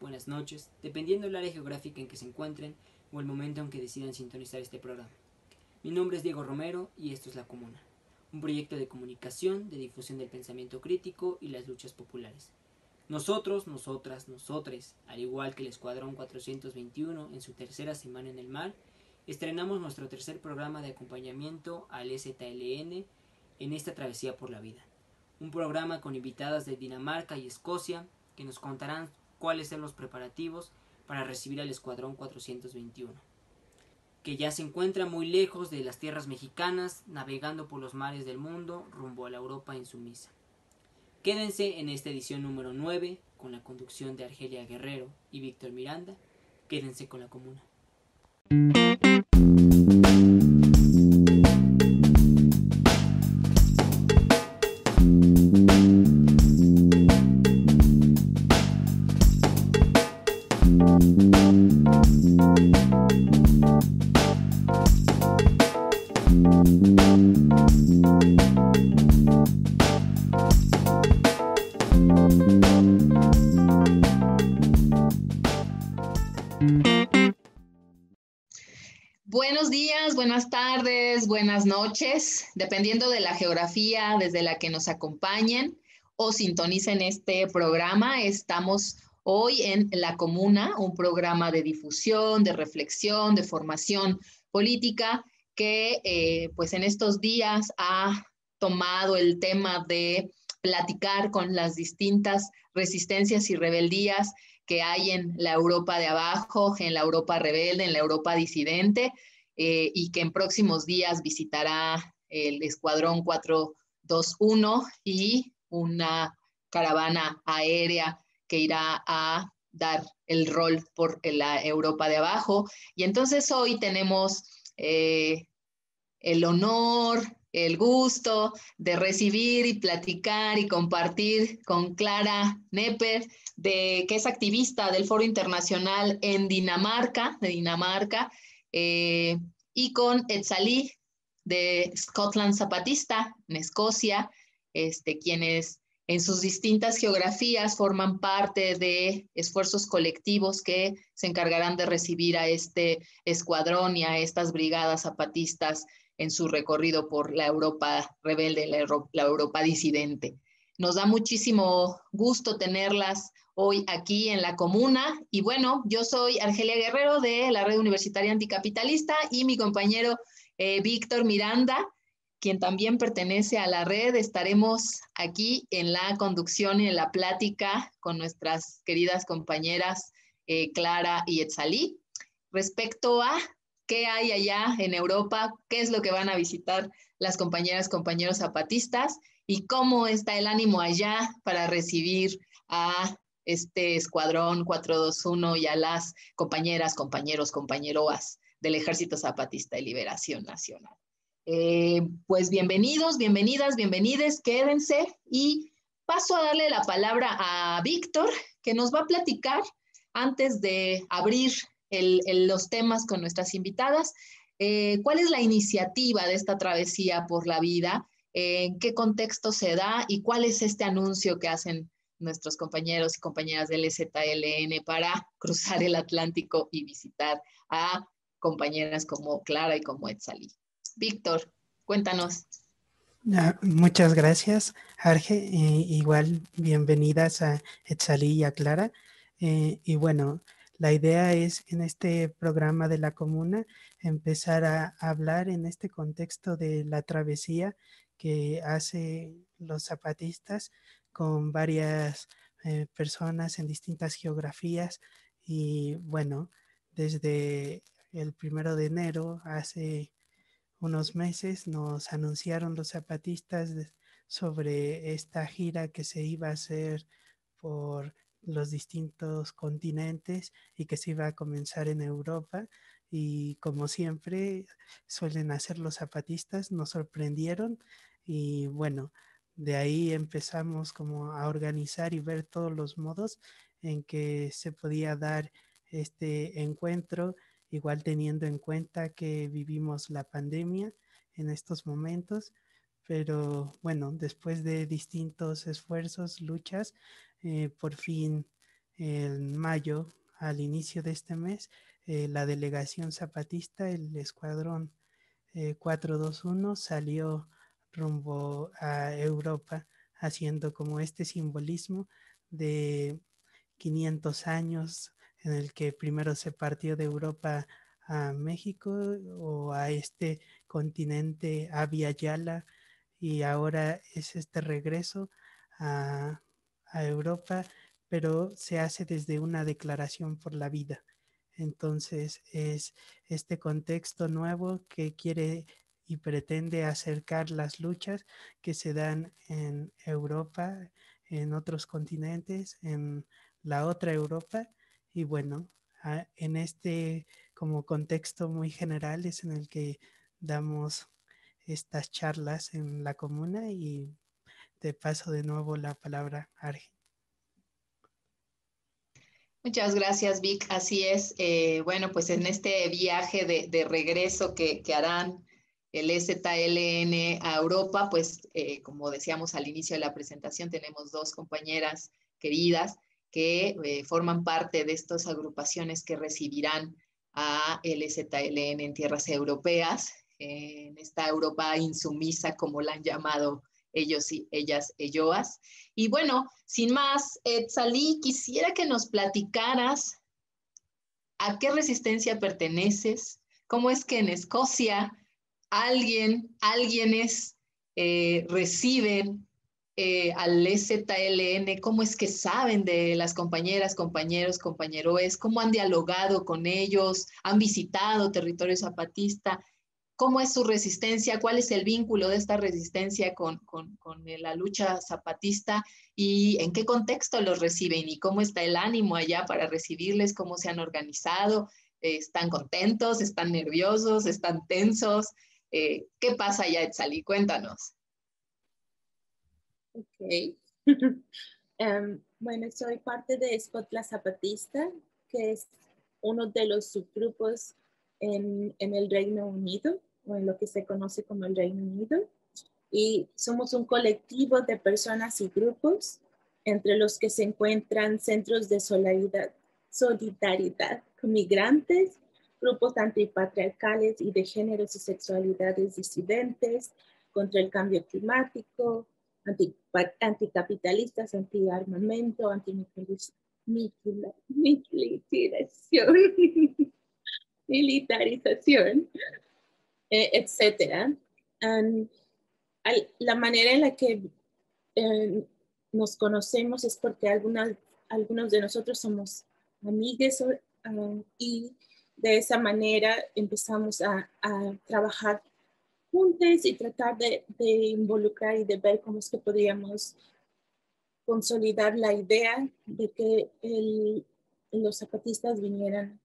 buenas noches, dependiendo del área geográfica en que se encuentren o el momento en que decidan sintonizar este programa. Mi nombre es Diego Romero y esto es La Comuna, un proyecto de comunicación, de difusión del pensamiento crítico y las luchas populares. Nosotros, nosotras, nosotres, al igual que el Escuadrón 421 en su tercera semana en el mar, estrenamos nuestro tercer programa de acompañamiento al STLN en esta travesía por la vida. Un programa con invitadas de Dinamarca y Escocia que nos contarán cuáles son los preparativos para recibir al Escuadrón 421, que ya se encuentra muy lejos de las tierras mexicanas, navegando por los mares del mundo rumbo a la Europa insumisa. Quédense en esta edición número 9 con la conducción de Argelia Guerrero y Víctor Miranda. Quédense con la comuna. Noches, dependiendo de la geografía desde la que nos acompañen o sintonicen este programa. Estamos hoy en La Comuna, un programa de difusión, de reflexión, de formación política que eh, pues en estos días ha tomado el tema de platicar con las distintas resistencias y rebeldías que hay en la Europa de abajo, en la Europa rebelde, en la Europa disidente, eh, y que en próximos días visitará el Escuadrón 421 y una caravana aérea que irá a dar el rol por la Europa de abajo. Y entonces hoy tenemos eh, el honor, el gusto de recibir y platicar y compartir con Clara Nepper, de, que es activista del Foro Internacional en Dinamarca, de Dinamarca, eh, y con Etzali de Scotland Zapatista, en Escocia, este, quienes en sus distintas geografías forman parte de esfuerzos colectivos que se encargarán de recibir a este escuadrón y a estas brigadas zapatistas en su recorrido por la Europa rebelde, la, Europa disidente. Nos da muchísimo gusto tenerlas hoy aquí en la comuna. Y bueno, yo soy Argelia Guerrero de la Red Universitaria Anticapitalista y mi compañero eh, Víctor Miranda, quien también pertenece a la red. Estaremos aquí en la conducción y en la plática con nuestras queridas compañeras eh, Clara y Etzalí respecto a qué hay allá en Europa, qué es lo que van a visitar las compañeras, compañeros zapatistas y cómo está el ánimo allá para recibir a este escuadrón 421 y a las compañeras, compañeros, compañeroas del Ejército Zapatista de Liberación Nacional. Eh, pues bienvenidos, bienvenidas, bienvenides, quédense y paso a darle la palabra a Víctor, que nos va a platicar antes de abrir los temas con nuestras invitadas. Eh, ¿Cuál es la iniciativa de esta travesía por la vida? ¿En qué contexto se da? ¿Y cuál es este anuncio que hacen nuestros compañeros y compañeras del ZLN para cruzar el Atlántico y visitar a compañeras como Clara y como Etzali? Víctor, cuéntanos. muchas gracias, Arge. igual, bienvenidas a Etzali y a Clara. Eh, y bueno, la idea es en este programa de la comuna empezar a hablar en este contexto de la travesía que hace los zapatistas con varias eh, personas en distintas geografías y bueno, desde el primero de enero, hace unos meses, nos anunciaron los zapatistas sobre esta gira que se iba a hacer por los distintos continentes y que se iba a comenzar en Europa. Y como siempre suelen hacer los zapatistas, nos sorprendieron y bueno, de ahí empezamos como a organizar y ver todos los modos en que se podía dar este encuentro, igual teniendo en cuenta que vivimos la pandemia en estos momentos, pero bueno, después de distintos esfuerzos, luchas, eh, por fin en mayo, al inicio de este mes, eh, la delegación zapatista, el escuadrón 421, salió rumbo a Europa, haciendo como este simbolismo de 500 años en el que primero se partió de Europa a México o a este continente, a Yala, y ahora es este regreso a, a Europa, pero se hace desde una declaración por la vida. Entonces es este contexto nuevo que quiere y pretende acercar las luchas que se dan en Europa, en otros continentes, en la otra Europa. Y bueno, en este como contexto muy general es en el que damos estas charlas en la comuna y te paso de nuevo la palabra, Arge. Muchas gracias, Vic. Así es. Eh, bueno, pues en este viaje de, regreso que, harán el ZLN a Europa, pues eh, como decíamos al inicio de la presentación, tenemos dos compañeras queridas que eh, forman parte de estas agrupaciones que recibirán a LZLN en tierras europeas, en esta Europa insumisa, como la han llamado ellos y ellas, elloas. Y bueno, sin más, Etzalí, quisiera que nos platicaras a qué resistencia perteneces, cómo es que en Escocia alguien, alguienes eh, reciben eh, al ZLN, cómo es que saben de las compañeras, compañeros, compañeros, cómo han dialogado con ellos, han visitado territorio zapatista, cómo es su resistencia, cuál es el vínculo de esta resistencia con, la lucha zapatista y en qué contexto los reciben y cómo está el ánimo allá para recibirles, cómo se han organizado, están contentos, están nerviosos, están tensos. Eh, ¿Qué pasa allá, Etzali? Cuéntanos. Ok. Em, bueno, soy parte de Escotla Zapatista, que es uno de los subgrupos en, el Reino Unido, o en lo que se conoce como el Reino Unido. Y somos un colectivo de personas y grupos, entre los que se encuentran centros de solidaridad, solidaridad con migrantes, grupos antipatriarcales y de géneros y sexualidades disidentes, contra el cambio climático, anti, anticapitalistas, antiarmamento, antimilitarización, militarización, eh, etcétera. la manera en la que eh, nos conocemos es porque algunas, algunos de nosotros somos amigues ah, y de esa manera empezamos a, trabajar juntos y tratar de, involucrar y de ver cómo es que podríamos consolidar la idea de que los zapatistas vinieran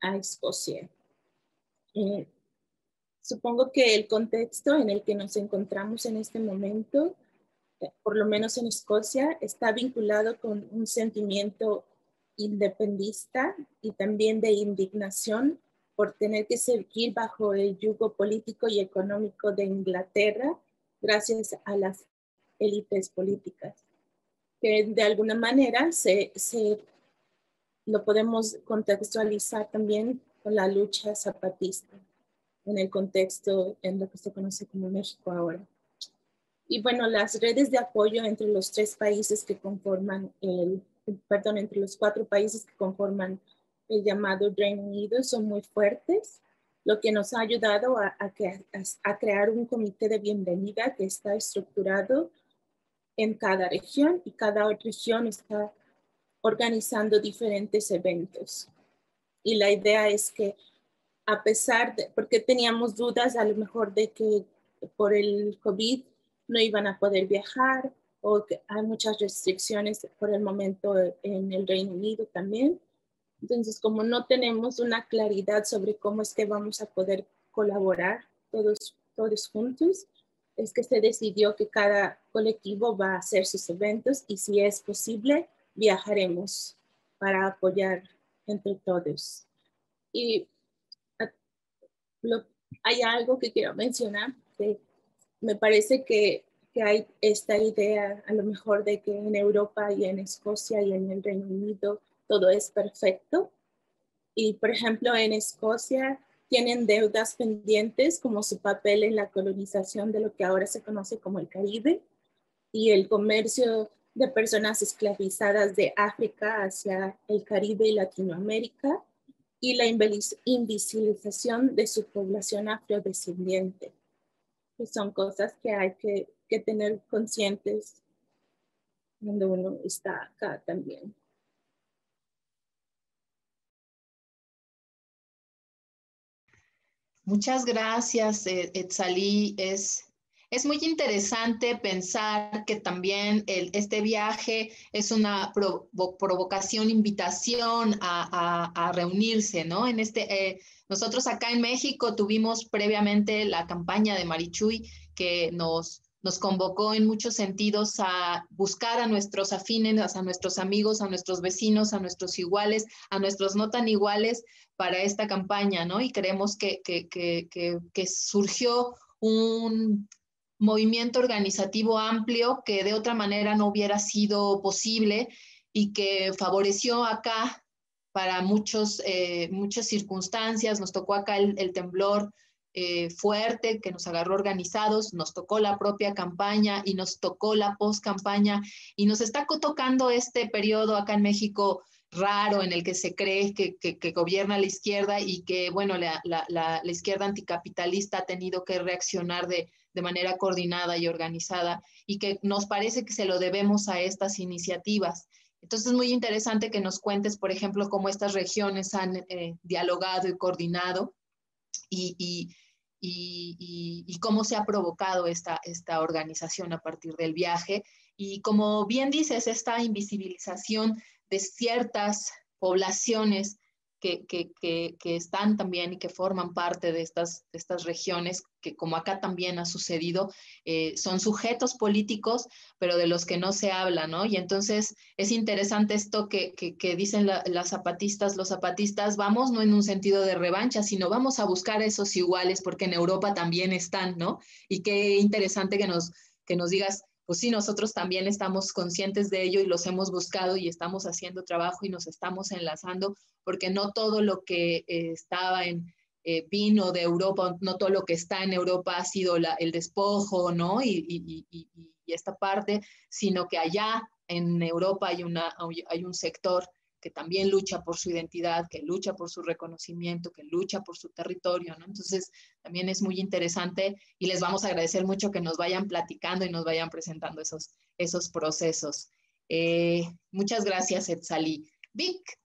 a Escocia. Eh, supongo que el contexto en el que nos encontramos en este momento, eh, por lo menos en Escocia, está vinculado con un sentimiento independista y también de indignación por tener que seguir bajo el yugo político y económico de Inglaterra gracias a las élites políticas, que de alguna manera se, se lo podemos contextualizar también con la lucha zapatista en el contexto en lo que se conoce como México ahora. Y bueno, las redes de apoyo entre los tres países que conforman el, perdón, entre los cuatro países que conforman el llamado Reino Unido son muy fuertes, lo que nos ha ayudado a, crear un comité de bienvenida que está estructurado en cada región y cada región está organizando diferentes eventos. Y la idea es que a pesar de, porque teníamos dudas a lo mejor de que por el COVID no iban a poder viajar o que hay muchas restricciones por el momento en el Reino Unido también. Entonces, como no tenemos una claridad sobre cómo es que vamos a poder colaborar todos, todos juntos, es que se decidió que cada colectivo va a hacer sus eventos y si es posible, viajaremos para apoyar entre todos. Y ah, hay algo que quiero mencionar, que me parece que, que, hay esta idea a lo mejor de que en Europa y en Escocia y en el Reino Unido todo es perfecto. Y por ejemplo, en Escocia tienen deudas pendientes como su papel en la colonización de lo que ahora se conoce como el Caribe y el comercio de personas esclavizadas de África hacia el Caribe y Latinoamérica y la invisibilización de su población afrodescendiente, que son cosas que hay que, que tener conscientes cuando uno está acá también. Muchas gracias, eh, Etzalí. Es, es muy interesante pensar que también este viaje es una provocación, invitación a, reunirse, ¿no? En este, eh, nosotros acá en México tuvimos previamente la campaña de Marichuy que nos, nos convocó en muchos sentidos a buscar a nuestros afines, a nuestros amigos, a nuestros vecinos, a nuestros iguales, a nuestros no tan iguales, para esta campaña, ¿no? Y creemos que, que, surgió un movimiento organizativo amplio que de otra manera no hubiera sido posible y que favoreció acá para muchos, eh, muchas circunstancias. Nos tocó acá el, temblor eh, fuerte que nos agarró organizados, nos tocó la propia campaña y nos tocó la post campaña y nos está tocando este periodo acá en México raro en el que se cree que, gobierna la izquierda y que, bueno, la, izquierda anticapitalista ha tenido que reaccionar de, manera coordinada y organizada y que nos parece que se lo debemos a estas iniciativas. Entonces es muy interesante que nos cuentes, por ejemplo, cómo estas regiones han eh, dialogado y coordinado y, cómo se ha provocado esta, esta organización a partir del viaje. Y como bien dices, esta invisibilización de ciertas poblaciones que, están también y que forman parte de estas, estas regiones, que como acá también ha sucedido, eh, son sujetos políticos, pero de los que no se habla, ¿no? Y entonces es interesante esto que, dicen las zapatistas, los zapatistas, vamos no en un sentido de revancha, sino vamos a buscar esos iguales, porque en Europa también están, ¿no? Y qué interesante que nos, que nos digas, pues sí, nosotros también estamos conscientes de ello y los hemos buscado y estamos haciendo trabajo y nos estamos enlazando, porque no todo lo que eh, estaba en eh, vino de Europa, no todo lo que está en Europa ha sido el despojo, ¿no? Y, esta parte, sino que allá en Europa hay, una, hay un sector que también lucha por su identidad, que lucha por su reconocimiento, que lucha por su territorio, ¿no? Entonces, también es muy interesante y les vamos a agradecer mucho que nos vayan platicando y nos vayan presentando esos, esos procesos. Eh, muchas gracias, Etzali. Vic,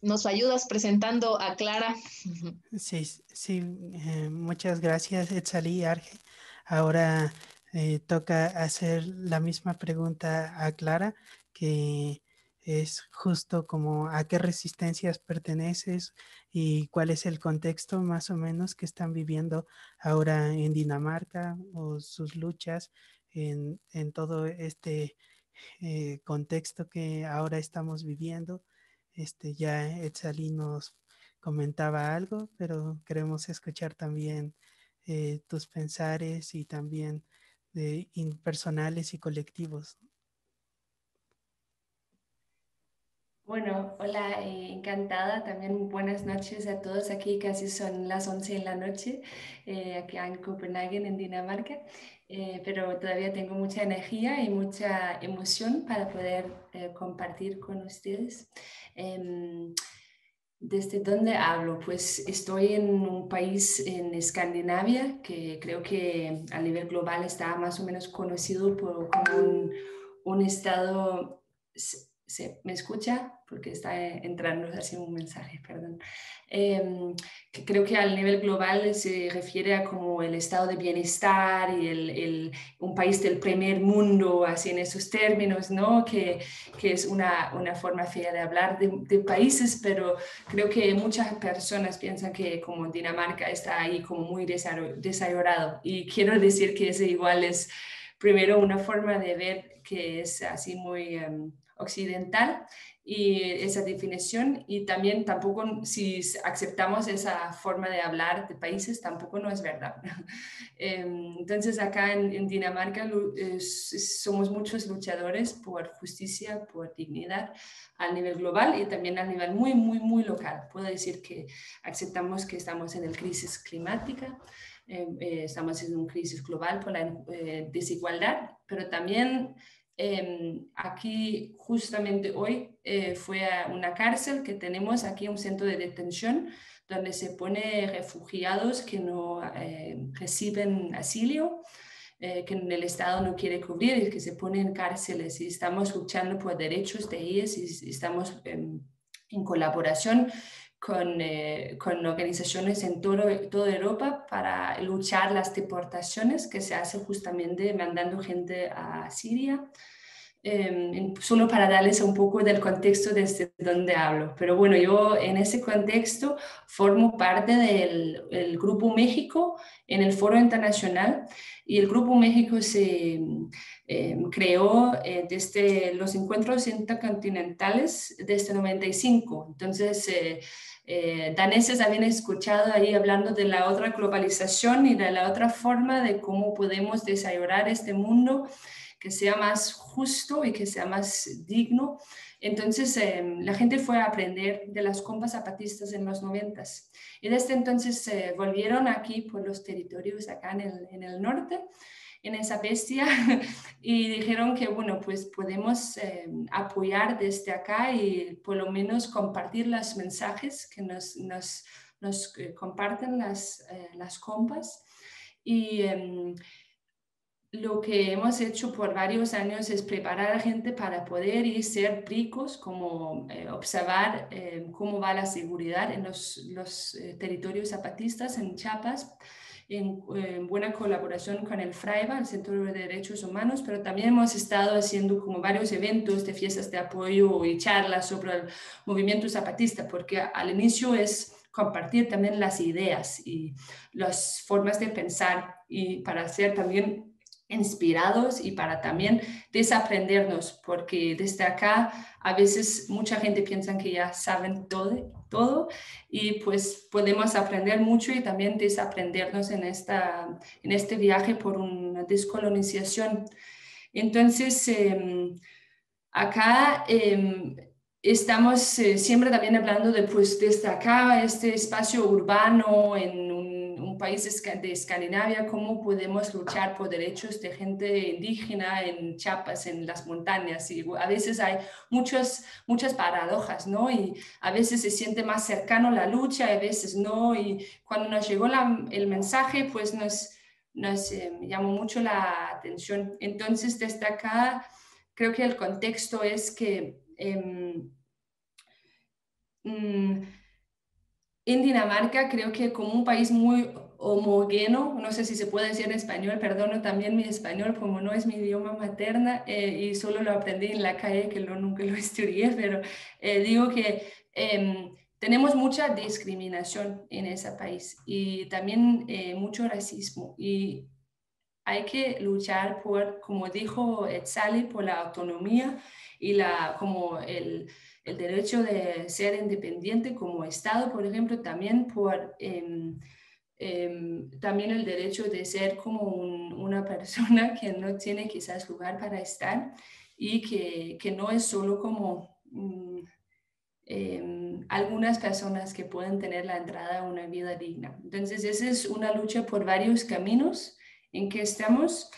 ¿nos ayudas presentando a Clara? Sí, sí, eh, muchas gracias, Etzali Arge. Ahora eh, toca hacer la misma pregunta a Clara, que es justo como a qué resistencias perteneces y cuál es el contexto más o menos que están viviendo ahora en Dinamarca o sus luchas en, todo este eh, contexto que ahora estamos viviendo. Este, ya Etzali nos comentaba algo, pero queremos escuchar también eh, tus pensares y también de personales y colectivos. Bueno, hola, eh, encantada. También buenas noches a todos. Aquí casi son las 11 de la noche, eh, aquí en Copenhague, en Dinamarca. Eh, pero todavía tengo mucha energía y mucha emoción para poder compartir con ustedes. Em, ¿Desde dónde hablo? Pues estoy en un país en Escandinavia que creo que a nivel global está más o menos conocido por, como un, un estado ¿Me escucha? Porque está eh, entrando así un mensaje, perdón. Que creo que al nivel global se refiere a como el estado de bienestar y el, un país del primer mundo, así en esos términos, ¿no? Que, que es una, una, forma fea de hablar de, de, países, pero creo que muchas personas piensan que como Dinamarca está ahí como muy desarrollado. Y quiero decir que ese igual es primero una forma de ver que es así muy... Em, occidental y esa definición y también tampoco si aceptamos esa forma de hablar de países tampoco no es verdad. Em, entonces acá en, Dinamarca somos muchos luchadores por justicia, por dignidad a nivel global y también a nivel muy, muy, muy local. Puedo decir que aceptamos que estamos en el crisis climática, em, eh, estamos en una crisis global por la eh, desigualdad, pero también Em, aquí justamente hoy eh, fue a una cárcel que tenemos aquí, un centro de detención donde se pone refugiados que no eh, reciben asilo, eh, que el Estado no quiere cubrir y que se ponen en cárceles. Y estamos luchando por derechos de ellos y estamos en, en colaboración con, con, organizaciones en todo, toda Europa para luchar las deportaciones que se hace justamente mandando gente a Siria. Em, solo para darles un poco del contexto desde donde hablo. Pero bueno, yo en ese contexto formo parte del Grupo México en el Foro Internacional y el Grupo México se em, creó eh, desde los encuentros intercontinentales desde 95. Entonces, eh, eh, daneses habían escuchado ahí hablando de la otra globalización y de la otra forma de cómo podemos desarrollar este mundo que sea más justo y que sea más digno. Entonces em, la gente fue a aprender de las compas zapatistas en los noventas y desde entonces se volvieron aquí por los territorios acá en el, en el norte en esa bestia y dijeron que, bueno, pues podemos em, apoyar desde acá y por lo menos compartir los mensajes que nos, nos, nos eh, comparten las, eh, las compas. Y, em, lo que hemos hecho por varios años es preparar a la gente para poder ir ser ricos, como eh, observar eh, cómo va la seguridad en los, los eh, territorios zapatistas en Chiapas, en, buena colaboración con el FRAIBA, el Centro de Derechos Humanos, pero también hemos estado haciendo como varios eventos de fiestas de apoyo y charlas sobre el movimiento zapatista, porque al inicio es compartir también las ideas y las formas de pensar y para hacer también inspirados y para también desaprendernos, porque desde acá a veces mucha gente piensa que ya saben todo, todo y pues podemos aprender mucho y también desaprendernos en, esta, en este viaje por una descolonización. Entonces, em, acá em, estamos eh, siempre también hablando de pues desde acá, este espacio urbano en un países de Escandinavia, cómo podemos luchar por derechos de gente indígena en Chiapas, en las montañas. Y a veces hay muchas, muchas paradojas, ¿no? Y a veces se siente más cercano la lucha, a veces no. Y cuando nos llegó el mensaje, pues nos, nos eh, llamó mucho la atención. Entonces, desde acá, creo que el contexto es que... Em, mm, en Dinamarca creo que como un país muy homogéneo, no sé si se puede decir en español, perdono también mi español como no es mi idioma materna eh, y solo lo aprendí en la calle, que lo, nunca lo estudié, pero eh, digo que em, tenemos mucha discriminación en ese país y también eh, mucho racismo. Y hay que luchar por, como dijo Etzali, por la autonomía y la, como el, el derecho de ser independiente como Estado, por ejemplo, también por... Em, también el derecho de ser como una persona que no tiene quizás lugar para estar y que, que no es solo como mm, em, algunas personas que pueden tener la entrada a una vida digna. Entonces, esa es una lucha por varios caminos en que estamos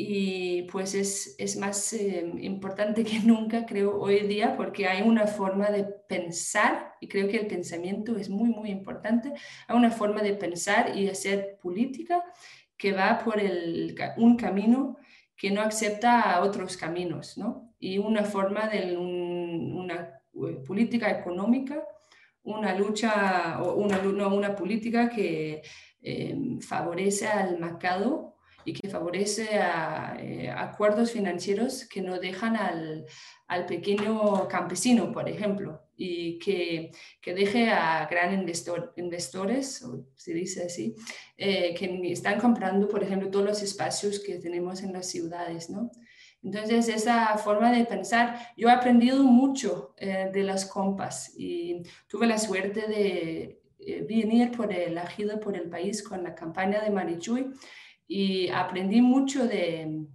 y pues es, es más eh, importante que nunca, creo, hoy día, porque hay una forma de pensar, y creo que el pensamiento es muy, muy importante, hay una forma de pensar y hacer política que va por el, un camino que no acepta otros caminos, ¿no? Y una forma de una eh, política económica, una lucha, o una, una política que eh, favorece al mercado y que favorece a, eh, acuerdos financieros que no dejan al, al, pequeño campesino, por ejemplo, y que, que deje a gran investor, investores, o se dice así, eh, que están comprando, por ejemplo, todos los espacios que tenemos en las ciudades, ¿no? Entonces, esa forma de pensar, yo he aprendido mucho eh, de las compas y tuve la suerte de eh, venir por el agido por el país con la campaña de Marichuy y aprendí mucho de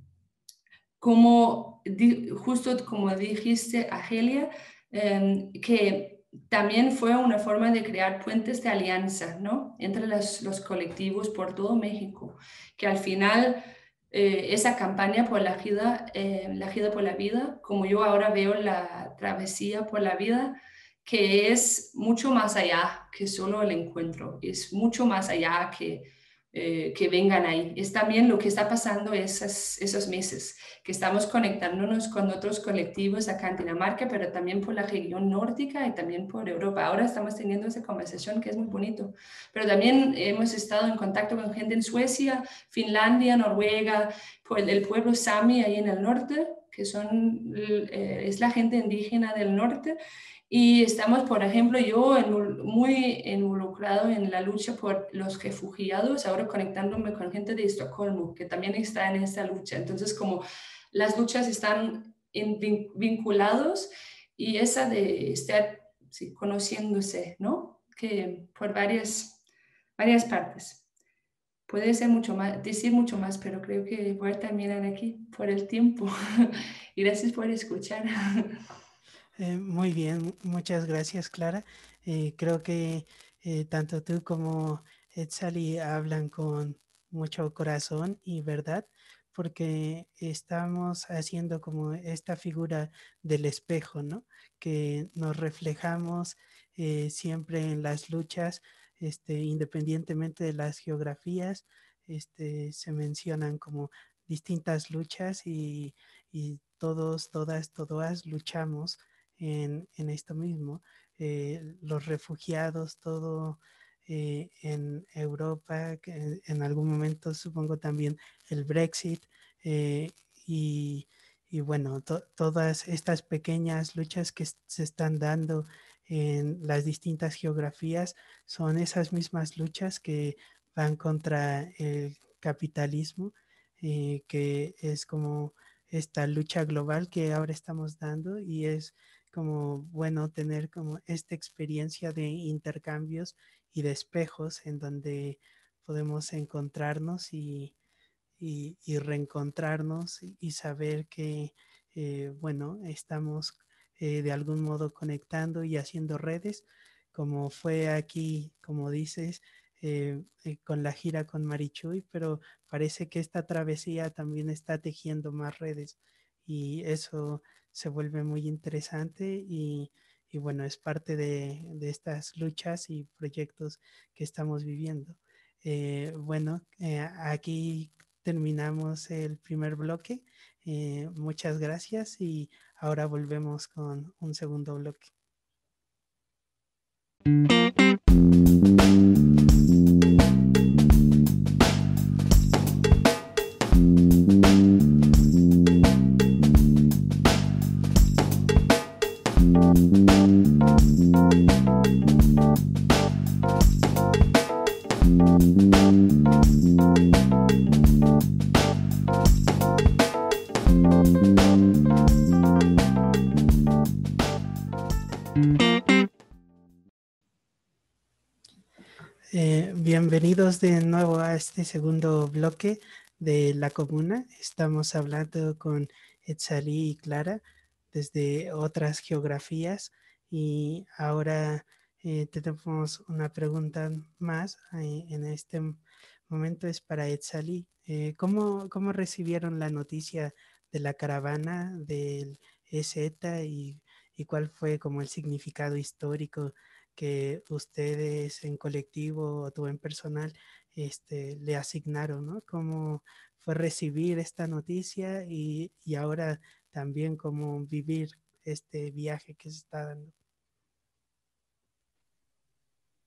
cómo, justo como dijiste, Agelia, em, que también fue una forma de crear puentes de alianza ¿no? entre los, los colectivos por todo México, que al final eh, esa campaña por la vida, eh, la vida por la vida, como yo ahora veo la travesía por la vida, que es mucho más allá que solo el encuentro, es mucho más allá que eh, que vengan ahí. Es también lo que está pasando esos, esos meses, que estamos conectándonos con otros colectivos acá en Dinamarca, pero también por la región nórdica y también por Europa. Ahora estamos teniendo esa conversación que es muy bonito, pero también hemos estado en contacto con gente en Suecia, Finlandia, Noruega, el pueblo Sami ahí en el norte, que son, eh, es la gente indígena del norte y estamos, por ejemplo, yo muy involucrado en la lucha por los refugiados, ahora conectándome con gente de Estocolmo, que también está en esta lucha. Entonces, como las luchas están vinculados y esa de estar conociéndose, ¿no? Que por varias, varias partes. Puede ser mucho más, decir mucho más, pero creo que voy a terminar aquí por el tiempo. y gracias por escuchar. Eh, muy bien, muchas gracias Clara. Eh, creo que eh, tanto tú como Etzali hablan con mucho corazón y verdad, porque estamos haciendo como esta figura del espejo, ¿no? Que nos reflejamos siempre en las luchas, este, independientemente de las geografías, este, se mencionan como distintas luchas y, y todos, todas, todas luchamos en, esto mismo. Eh, los refugiados, todo eh, en Europa, en algún momento supongo también el Brexit eh, y, bueno, todas estas pequeñas luchas que se están dando en las distintas geografías son esas mismas luchas que van contra el capitalismo, que es como esta lucha global que ahora estamos dando y es como bueno tener como esta experiencia de intercambios y de espejos en donde podemos encontrarnos y, reencontrarnos y, saber que, eh, bueno, estamos eh, de algún modo conectando y haciendo redes, como fue aquí, como dices, eh, con la gira con Marichuy, pero parece que esta travesía también está tejiendo más redes y eso se vuelve muy interesante y, bueno, es parte de, estas luchas y proyectos que estamos viviendo. Eh, bueno, eh, aquí terminamos el primer bloque. Eh, muchas gracias y ahora volvemos con un segundo bloque. Bienvenidos de nuevo a este segundo bloque de la comuna. Estamos hablando con Etzali y Clara desde otras geografías y ahora eh, tenemos una pregunta más en este momento es para Etzali. Eh, ¿cómo, ¿Cómo recibieron la noticia de la caravana del EZ y, y cuál fue como el significado histórico que ustedes en colectivo o tú en personal este, le asignaron, ¿no? Cómo fue recibir esta noticia y, y ahora también cómo vivir este viaje que se está dando.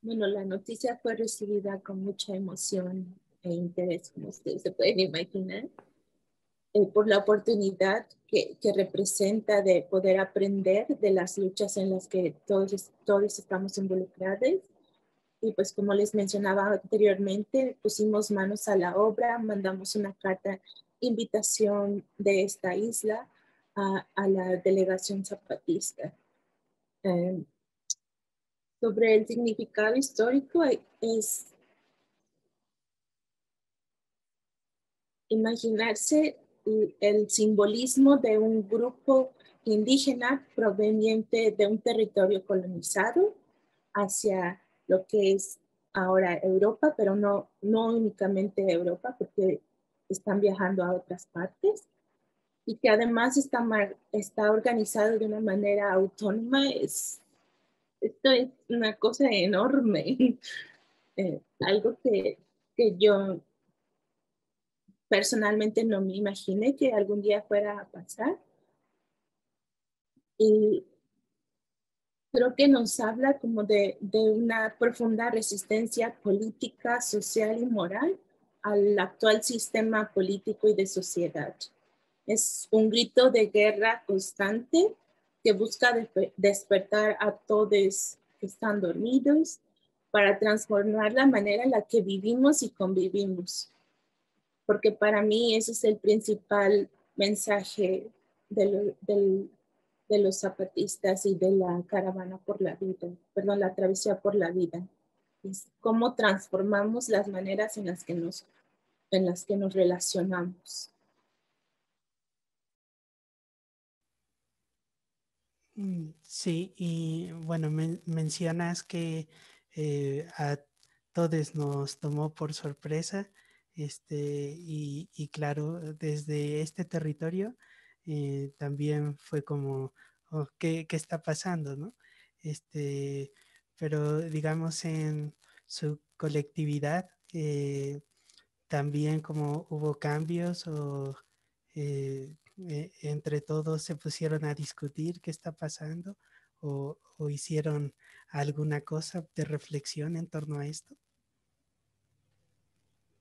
Bueno, la noticia fue recibida con mucha emoción e interés, como ustedes se pueden imaginar. Eh, por la oportunidad que, que, representa de poder aprender de las luchas en las que todos, todos estamos involucrados. Y pues como les mencionaba anteriormente, pusimos manos a la obra, mandamos una carta invitación de esta isla a, la delegación zapatista. Eh, sobre el significado histórico es imaginarse el simbolismo de un grupo indígena proveniente de un territorio colonizado hacia lo que es ahora Europa, pero no, no únicamente Europa, porque están viajando a otras partes y que además está, está organizado de una manera autónoma. Es, esto es una cosa enorme, eh, algo que, que yo personalmente no me imaginé que algún día fuera a pasar. Y creo que nos habla como de, de, una profunda resistencia política, social y moral al actual sistema político y de sociedad. Es un grito de guerra constante que busca despertar a todos que están dormidos para transformar la manera en la que vivimos y convivimos porque para mí ese es el principal mensaje de, los zapatistas y de la caravana por la vida, perdón, la travesía por la vida. Es cómo transformamos las maneras en las que nos, en las que nos relacionamos. Sí, y bueno, mencionas que eh, a todos nos tomó por sorpresa este, y, claro, desde este territorio eh, también fue como, oh, ¿qué, está pasando? ¿no? Este, pero digamos en su colectividad eh, también como hubo cambios o eh, entre todos se pusieron a discutir qué está pasando o hicieron alguna cosa de reflexión en torno a esto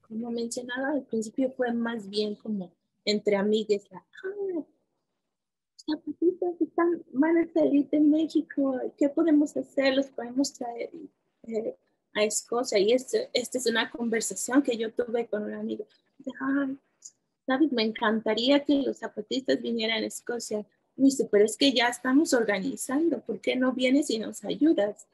como mencionaba al principio, fue más bien como entre amigues, la, ah, zapatitos están, van a salir de México, ¿qué podemos hacer? Los podemos traer eh, a Escocia. Y esta es una conversación que yo tuve con un amigo. Ay, David, me encantaría que los zapatistas vinieran a Escocia. Me dice, pero es que ya estamos organizando, ¿por qué no vienes y nos ayudas?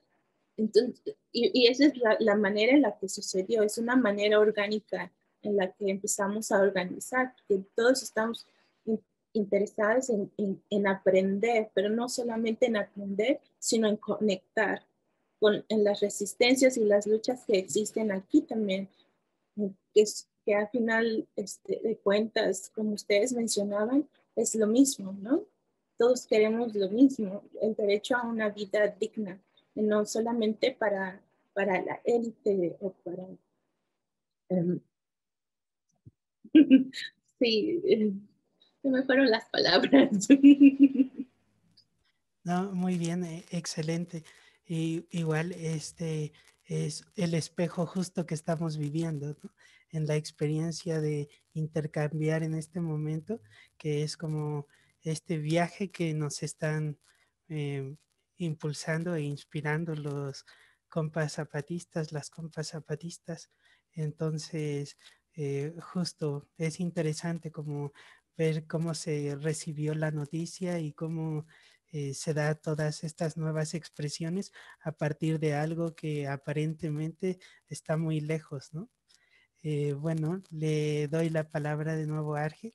Entonces, y, esa es la, manera en la que sucedió, es una manera orgánica en la que empezamos a organizar, que todos estamos interesados en, en, aprender, pero no solamente en aprender, sino en conectar con las resistencias y las luchas que existen aquí también, que al final este, de cuentas, como ustedes mencionaban, es lo mismo, ¿no? Todos queremos lo mismo, el derecho a una vida digna no solamente para, para la élite o para... Em, sí, se me fueron las palabras. no, muy bien, eh, excelente. Y igual este es el espejo justo que estamos viviendo, en la experiencia de intercambiar en este momento, que es como este viaje que nos están em, impulsando e inspirando los compas zapatistas, las compas zapatistas. Entonces, eh, justo es interesante como ver cómo se recibió la noticia y cómo eh, se da todas estas nuevas expresiones a partir de algo que aparentemente está muy lejos, ¿no? Eh, bueno, le doy la palabra de nuevo a Arge.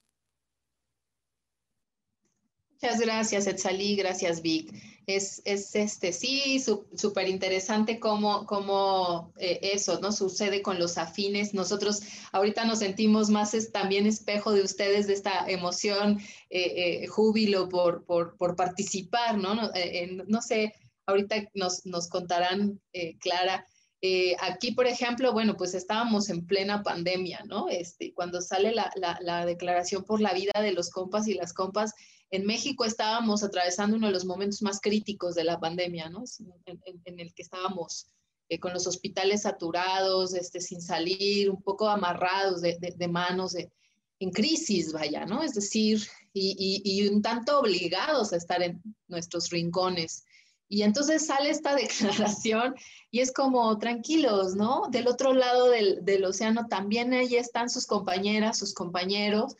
Muchas gracias, Etzali, gracias, Vic. Es, es este, sí, súper interesante cómo, cómo eh, eso, ¿no? Sucede con los afines. Nosotros ahorita nos sentimos más también espejo de ustedes, de esta emoción, eh, júbilo por, por, por, participar, ¿no? No, no sé, ahorita nos, nos contarán, Clara, aquí, por ejemplo, bueno, pues estábamos en plena pandemia, ¿no? Este, cuando sale la, la, la declaración por la vida de los compas y las compas, en México estábamos atravesando uno de los momentos más críticos de la pandemia, ¿no? En, el que estábamos eh, con los hospitales saturados, este, sin salir, un poco amarrados de, manos, en crisis, vaya, ¿no? Es decir, y, un tanto obligados a estar en nuestros rincones. Y entonces sale esta declaración y es como, tranquilos, ¿no? Del otro lado del, del océano también ahí están sus compañeras, sus compañeros,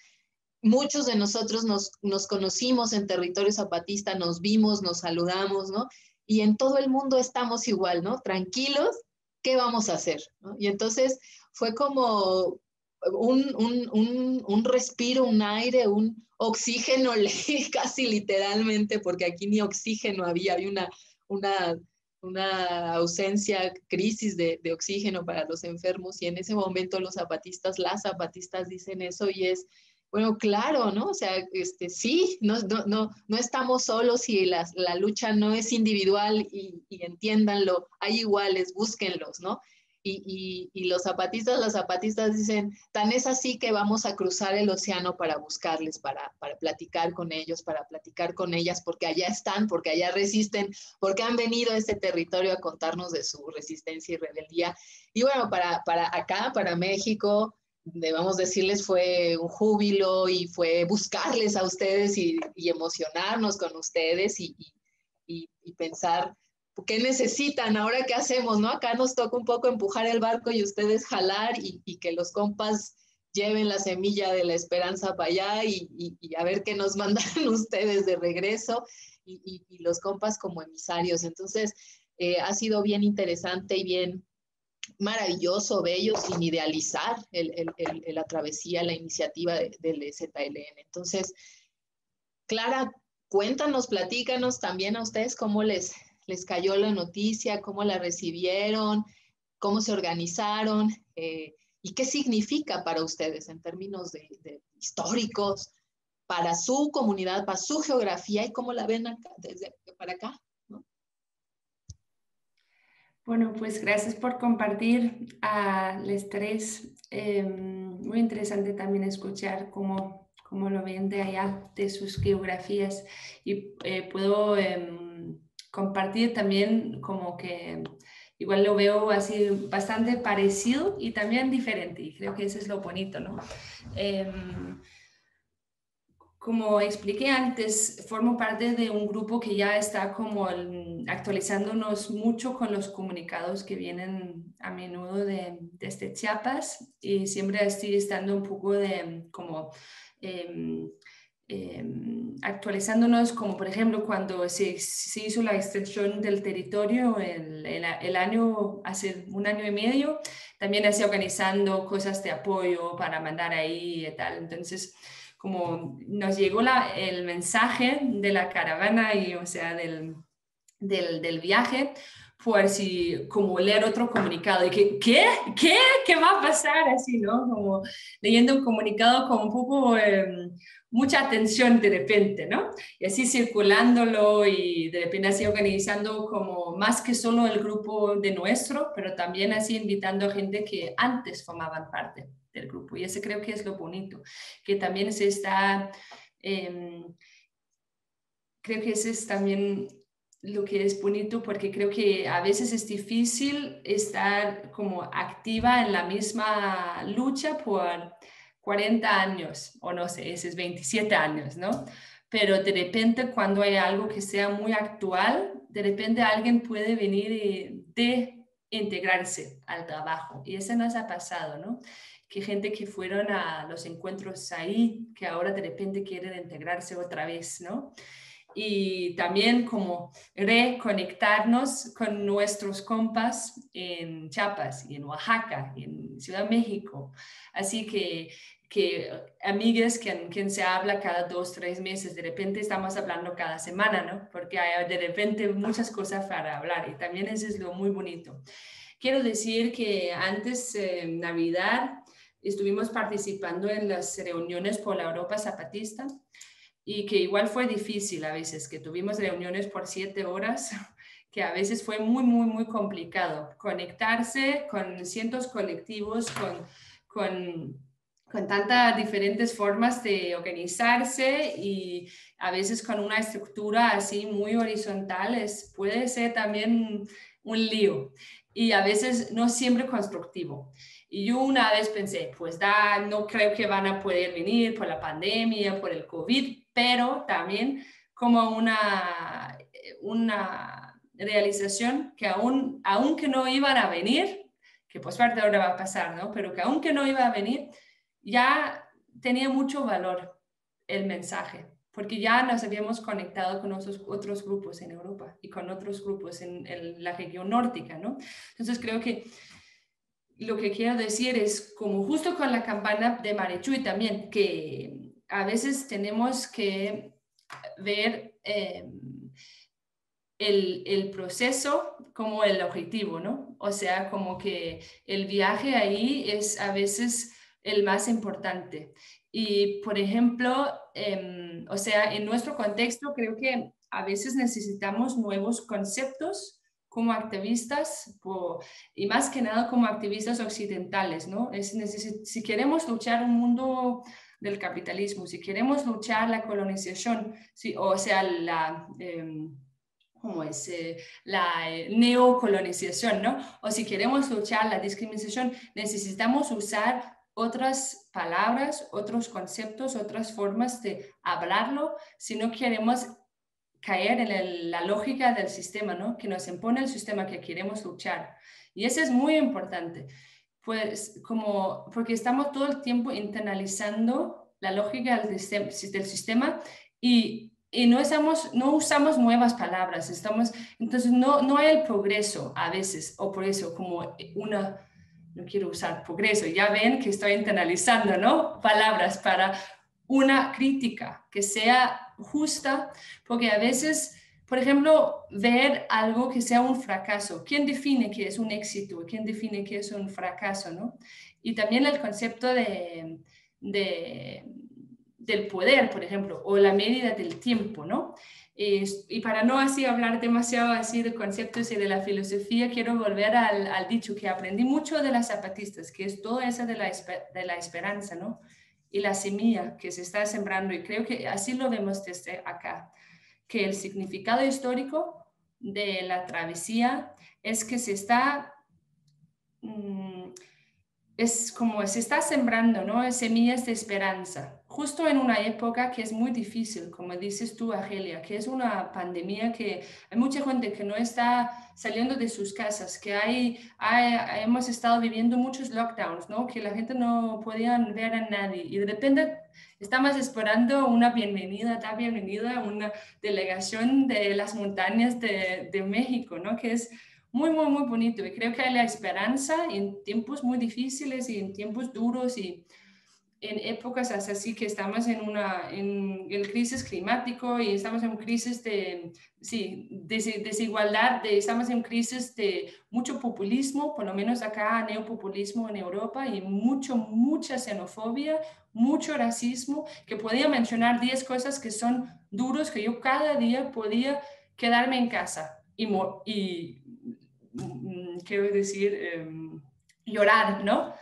muchos de nosotros nos, nos conocimos en territorio zapatista, nos vimos, nos saludamos, ¿no? Y en todo el mundo estamos igual, ¿no? Tranquilos, ¿qué vamos a hacer? Y entonces fue como un, un, un, un, respiro, un aire, un oxígeno, casi literalmente, porque aquí ni oxígeno había, había una, una, una ausencia, crisis de, de, oxígeno para los enfermos y en ese momento los zapatistas, las zapatistas dicen eso y es, bueno, claro, ¿no? O sea, este, sí, no, no, no, no estamos solos y la, la lucha no es individual y, y entiéndanlo, hay iguales, búsquenlos, ¿no? Y, los zapatistas, las zapatistas dicen, tan es así que vamos a cruzar el océano para buscarles, para, para platicar con ellos, para platicar con ellas, porque allá están, porque allá resisten, porque han venido a este territorio a contarnos de su resistencia y rebeldía. Y bueno, para, para acá, para México, debemos decirles, fue un júbilo y fue buscarles a ustedes y, emocionarnos con ustedes y, y pensar ¿qué necesitan? Ahora, ¿qué hacemos? ¿no? Acá nos toca un poco empujar el barco y ustedes jalar y, que los compas lleven la semilla de la esperanza para allá y, a ver qué nos mandan ustedes de regreso y, los compas como emisarios. Entonces, eh, ha sido bien interesante y bien maravilloso, bello, sin idealizar la travesía, la iniciativa del ZLN. Entonces, Clara, cuéntanos, platícanos también a ustedes cómo les, les cayó la noticia, cómo la recibieron, cómo se organizaron eh, y qué significa para ustedes en términos de, históricos, para su comunidad, para su geografía y cómo la ven desde para acá. Bueno, pues gracias por compartir a los tres. Em, muy interesante también escuchar cómo, cómo, lo ven de allá, de sus geografías. Y eh, puedo em, compartir también como que igual lo veo así bastante parecido y también diferente. Y creo que eso es lo bonito, ¿no? Em, como expliqué antes, formo parte de un grupo que ya está como actualizándonos mucho con los comunicados que vienen a menudo de, desde Chiapas y siempre estoy estando un poco de como... Eh, Em, actualizándonos, como por ejemplo cuando se, hizo la extensión del territorio el, el, año, hace un año y medio, también así organizando cosas de apoyo para mandar ahí y tal. Entonces, como nos llegó la, el mensaje de la caravana y, o sea, del, del, del viaje, fue así como leer otro comunicado y que, ¿qué? ¿Qué? ¿Qué va a pasar? Así, ¿no? Como leyendo un comunicado como un poco... Eh, mucha atención de repente, ¿no? Y así circulándolo y de repente así organizando como más que solo el grupo de nuestro, pero también así invitando a gente que antes formaban parte del grupo. Y ese creo que es lo bonito, que también se está, em, creo que ese es también lo que es bonito porque creo que a veces es difícil estar como activa en la misma lucha por 40 años, o no sé, ese es 27 años, ¿no? Pero de repente cuando hay algo que sea muy actual, de repente alguien puede venir y de integrarse al trabajo. Y eso nos ha pasado, ¿no? Que gente que fueron a los encuentros ahí, que ahora de repente quieren integrarse otra vez, ¿no? Y también como reconectarnos con nuestros compas en Chiapas y en Oaxaca y en Ciudad de México. Así que que amigas que quien se habla cada dos, tres meses, de repente estamos hablando cada semana, ¿no? Porque hay de repente muchas cosas para hablar y también eso es lo muy bonito. Quiero decir que antes eh, Navidad estuvimos participando en las reuniones por la Europa Zapatista y que igual fue difícil a veces, que tuvimos reuniones por siete horas, que a veces fue muy, muy, muy complicado conectarse con cientos colectivos, con, con con tantas diferentes formas de organizarse y a veces con una estructura así muy horizontal puede ser también un lío y a veces no siempre constructivo. Y yo una vez pensé, pues da, no creo que van a poder venir por la pandemia, por el COVID, pero también como una, una realización que aún, aunque no iban a venir, que pues parte ahora va a pasar, ¿no? Pero que aunque no iba a venir, ya tenía mucho valor el mensaje, porque ya nos habíamos conectado con otros, otros grupos en Europa y con otros grupos en, en la región nórdica, ¿no? Entonces creo que lo que quiero decir es, como justo con la campana de Marechuy también, que a veces tenemos que ver eh, el, el, proceso como el objetivo, ¿no? O sea, como que el viaje ahí es a veces el más importante. Y, por ejemplo, em, o sea, en nuestro contexto creo que a veces necesitamos nuevos conceptos como activistas y más que nada como activistas occidentales, ¿no? Es, si queremos luchar un mundo del capitalismo, si queremos luchar la colonización, o sea, la... Eh, ¿cómo es? Eh, la eh, neocolonización, ¿no? O si queremos luchar la discriminación, necesitamos usar otras palabras, otros conceptos, otras formas de hablarlo, si no queremos caer en la lógica del sistema, ¿no? Que nos impone el sistema que queremos luchar. Y eso es muy importante pues como, porque estamos todo el tiempo internalizando la lógica del, sistema y, y no, usamos, no usamos nuevas palabras, estamos, entonces no, no hay el progreso a veces, o por eso como una, no quiero usar progreso, ya ven que estoy internalizando, ¿no? Palabras para una crítica que sea justa, porque a veces por ejemplo, ver algo que sea un fracaso. ¿Quién define qué es un éxito? ¿Quién define qué es un fracaso? ¿no? Y también el concepto de, del poder, por ejemplo, o la medida del tiempo, ¿no? y para no así hablar demasiado así de conceptos y de la filosofía, quiero volver al, al, dicho que aprendí mucho de las zapatistas, que es todo eso de la, de la esperanza, ¿no? Y la semilla que se está sembrando, y creo que así lo vemos desde acá que el significado histórico de la travesía es que se está, mm, es como se está sembrando, ¿no? Semillas de esperanza, justo en una época que es muy difícil, como dices tú, Argelia, que es una pandemia que hay mucha gente que no está saliendo de sus casas, que hay, hemos estado viviendo muchos lockdowns, ¿no? Que la gente no podía ver a nadie y de repente Estamos esperando una bienvenida, da bienvenida una delegación de las montañas de, de México, ¿no? Que es muy, muy, muy bonito. Y creo que hay la esperanza en tiempos muy difíciles y en tiempos duros y en épocas así que estamos en una en, crisis climático y estamos en crisis de, sí, desigualdad, de, estamos en crisis de mucho populismo, por lo menos acá neopopulismo en Europa y mucho, mucha xenofobia, mucho racismo, que podía mencionar 10 cosas que son duros, que yo cada día podía quedarme en casa y, y mm, quiero decir, em, llorar, ¿no?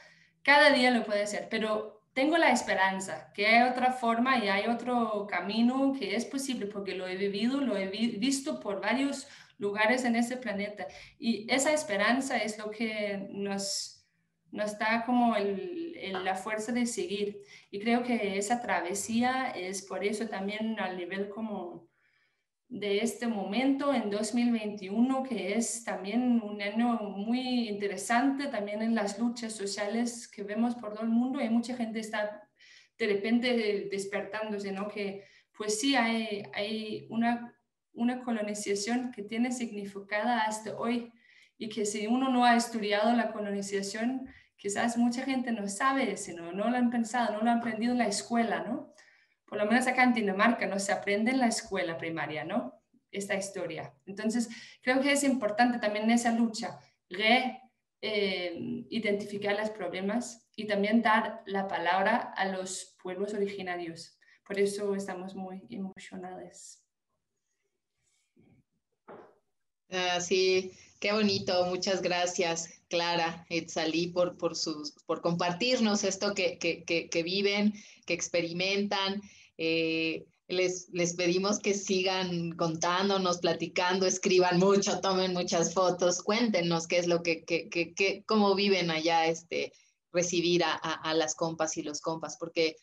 Cada día lo puede hacer, pero tengo la esperanza que hay otra forma y hay otro camino que es posible porque lo he vivido, lo he visto por varios lugares en este planeta. Y esa esperanza es lo que nos, nos da como la fuerza de seguir. Y creo que esa travesía es por eso también al nivel como de este momento en 2021, que es también un año muy interesante también en las luchas sociales que vemos por todo el mundo. Y mucha gente está de repente despertándose, ¿no? Que pues sí, hay, hay una, una colonización que tiene significada hasta hoy y que si uno no ha estudiado la colonización, quizás mucha gente no sabe eso, ¿no? no lo han pensado, no lo han aprendido en la escuela, ¿no? Por lo menos acá en Dinamarca, no se aprende en la escuela primaria, ¿no? Esta historia. Entonces, creo que es importante también en esa lucha re, eh, identificar los problemas y también dar la palabra a los pueblos originarios. Por eso estamos muy emocionados. Ah, sí, qué bonito. Muchas gracias, Clara, Etzalí, por, por, sus, por compartirnos esto que, que, que viven que experimentan. Eh, les, les pedimos que sigan contándonos, platicando, escriban mucho, tomen muchas fotos, cuéntenos qué es lo que, que, que, cómo viven allá este, recibir a, a, las compas y los compas, porque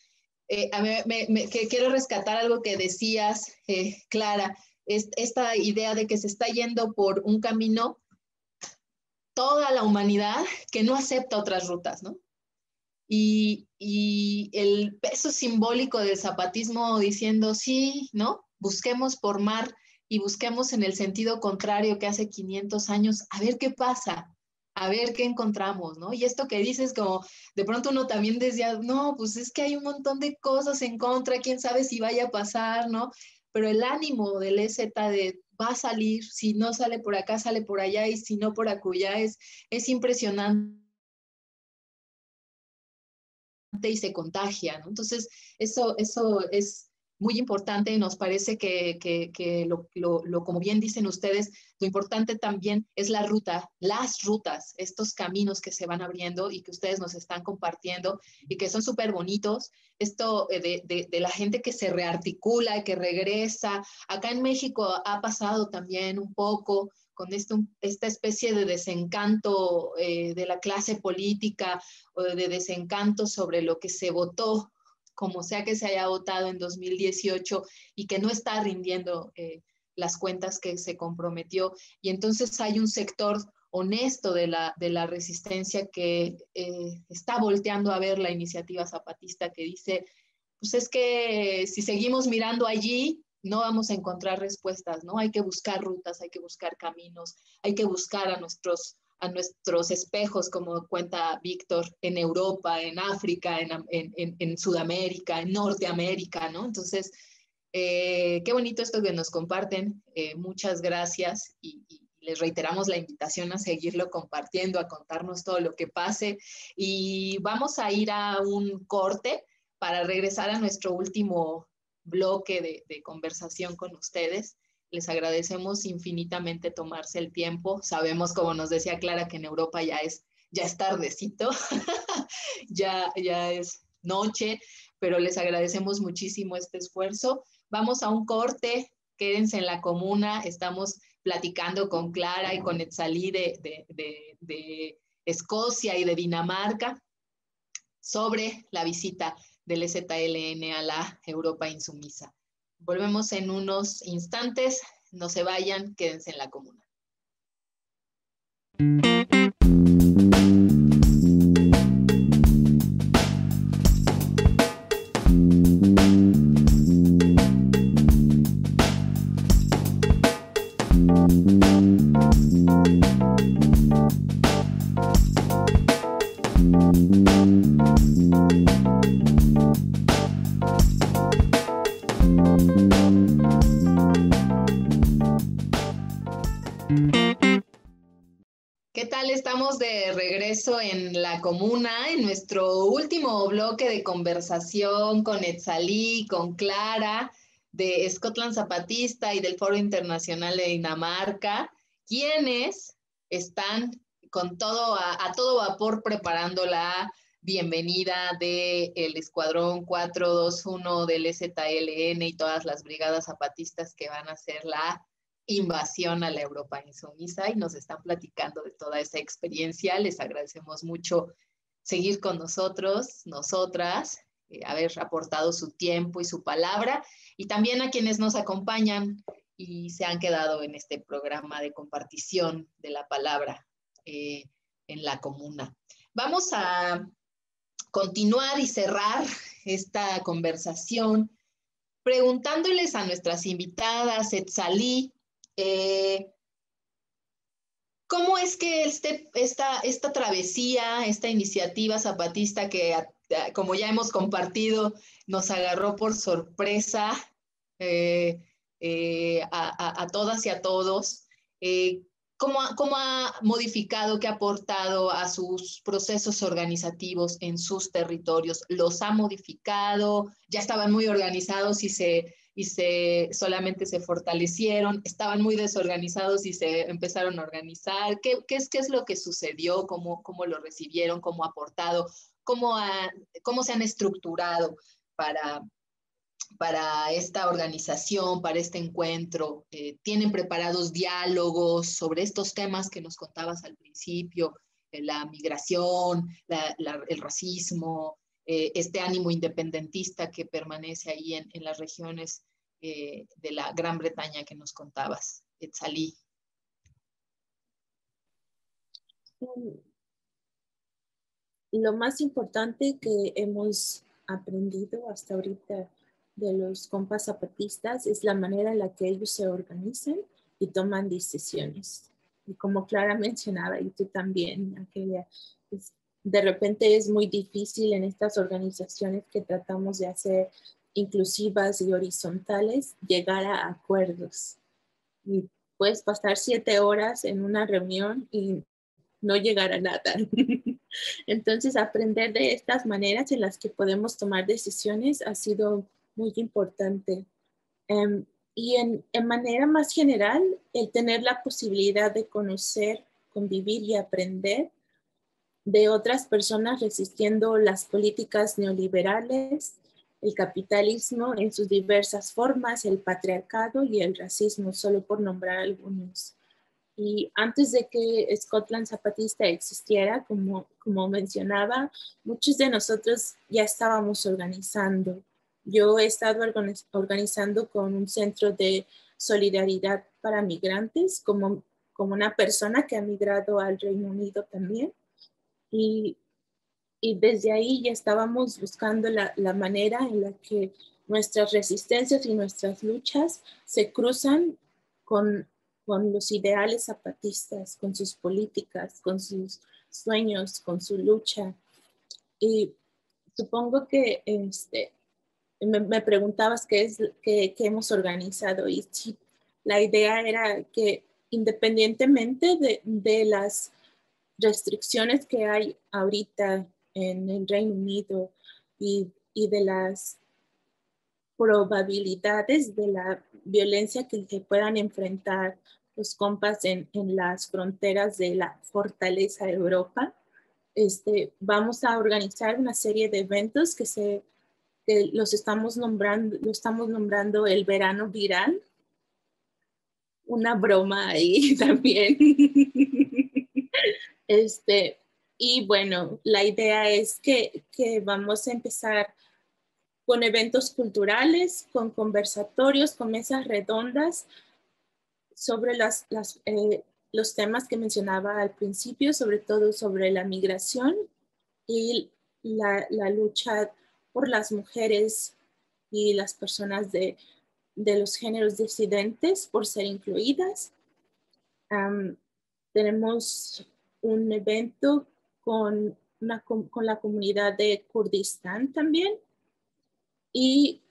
eh, a mí, que quiero rescatar algo que decías, eh, Clara, es, esta idea de que se está yendo por un camino toda la humanidad que no acepta otras rutas, ¿no? Y, el peso simbólico del zapatismo diciendo, sí, ¿no? Busquemos por mar y busquemos en el sentido contrario que hace 500 años, a ver qué pasa, a ver qué encontramos, ¿no? Y esto que dices, como de pronto uno también decía, no, pues es que hay un montón de cosas en contra, quién sabe si vaya a pasar, ¿no? Pero el ánimo del EZ de va a salir, si no sale por acá, sale por allá, y si no por acullá, es, es impresionante y se contagia, ¿no? Entonces, eso, eso es muy importante y nos parece que, que, lo, lo, como bien dicen ustedes, lo importante también es la ruta, las rutas, estos caminos que se van abriendo y que ustedes nos están compartiendo y que son súper bonitos. Esto eh, de, de, de, la gente que se rearticula, que regresa. Acá en México ha pasado también un poco con esto, esta especie de desencanto eh, de la clase política o de desencanto sobre lo que se votó, como sea que se haya votado en 2018 y que no está rindiendo eh, las cuentas que se comprometió. Y entonces hay un sector honesto de la, de la resistencia que eh, está volteando a ver la iniciativa zapatista que dice, pues es que si seguimos mirando allí, no vamos a encontrar respuestas, ¿no? Hay que buscar rutas, hay que buscar caminos, hay que buscar a nuestros, a nuestros espejos, como cuenta Víctor, en Europa, en África, en, Sudamérica, en Norteamérica, ¿no? Entonces, eh, qué bonito esto que nos comparten. Eh, muchas gracias y, les reiteramos la invitación a seguirlo compartiendo, a contarnos todo lo que pase. Y vamos a ir a un corte para regresar a nuestro último bloque de, conversación con ustedes. Les agradecemos infinitamente tomarse el tiempo. Sabemos, como nos decía Clara, que en Europa ya es, ya es tardecito, ya, ya es noche, pero les agradecemos muchísimo este esfuerzo. Vamos a un corte, quédense en la comuna, estamos platicando con Clara y con Etzalí de, de, de Escocia y de Dinamarca sobre la visita del EZLN a la Europa insumisa. Volvemos en unos instantes, no se vayan, quédense en la comuna. Regreso en la comuna, en nuestro último bloque de conversación con Etzalí, con Clara, de Scotland Zapatista y del Foro Internacional de Dinamarca, quienes están con todo a, todo vapor preparando la bienvenida del el Escuadrón 421 del ZLN y todas las brigadas zapatistas que van a hacer la invasión a la Europa insumisa y nos están platicando de toda esa experiencia. Les agradecemos mucho seguir con nosotros, nosotras, eh, haber aportado su tiempo y su palabra y también a quienes nos acompañan y se han quedado en este programa de compartición de la palabra eh, en la comuna. Vamos a continuar y cerrar esta conversación preguntándoles a nuestras invitadas, Etzalí, eh, ¿Cómo es que este, esta, esta travesía, esta iniciativa zapatista que, como ya hemos compartido, nos agarró por sorpresa eh, eh, a, todas y a todos? ¿cómo, ¿Cómo ha modificado, qué ha aportado a sus procesos organizativos en sus territorios? ¿Los ha modificado? ¿Ya estaban muy organizados y se y se, solamente se fortalecieron, estaban muy desorganizados y se empezaron a organizar. ¿Qué, qué es, qué es lo que sucedió? ¿Cómo, cómo lo recibieron? ¿Cómo ha aportado? ¿Cómo, cómo se han estructurado para, para esta organización, para este encuentro? Eh, ¿Tienen preparados diálogos sobre estos temas que nos contabas al principio? Eh, la migración, el racismo, eh, este ánimo independentista que permanece ahí en, las regiones eh, de la Gran Bretaña que nos contabas, Etzalí. lo más importante que hemos aprendido hasta ahorita de los compas zapatistas es la manera en la que ellos se organizan y toman decisiones. Y como Clara mencionaba, y tú también, aquella, de repente es muy difícil en estas organizaciones que tratamos de hacer inclusivas y horizontales llegar a acuerdos. Y puedes pasar siete horas en una reunión y no llegar a nada. Entonces, aprender de estas maneras en las que podemos tomar decisiones ha sido muy importante. Em, y en, en, manera más general, el tener la posibilidad de conocer, convivir y aprender de otras personas resistiendo las políticas neoliberales, el capitalismo en sus diversas formas, el patriarcado y el racismo, solo por nombrar algunos. Y antes de que Scotland Zapatista existiera, como, como mencionaba, muchos de nosotros ya estábamos organizando. Yo he estado organizando con un centro de solidaridad para migrantes, como, como una persona que ha migrado al Reino Unido también. Y, y desde ahí ya estábamos buscando la, la manera en la que nuestras resistencias y nuestras luchas se cruzan con con los ideales zapatistas, con sus políticas, con sus sueños, con su lucha. Y supongo que este, me, preguntabas qué es qué, hemos organizado y la idea era que independientemente de, de las restricciones que hay ahorita en el Reino Unido y, y de las probabilidades de la violencia que se puedan enfrentar los compas en, en las fronteras de la Fortaleza Europa. Este, vamos a organizar una serie de eventos que, se, que los estamos nombrando, lo estamos nombrando el verano viral. Una broma ahí también. este, y bueno, la idea es que, que vamos a empezar con eventos culturales, con conversatorios, con mesas redondas, sobre las, eh, los temas que mencionaba al principio, sobre todo sobre la migración y la, lucha por las mujeres y las personas de, los géneros disidentes por ser incluidas. tenemos un evento con, con la comunidad de Kurdistán también y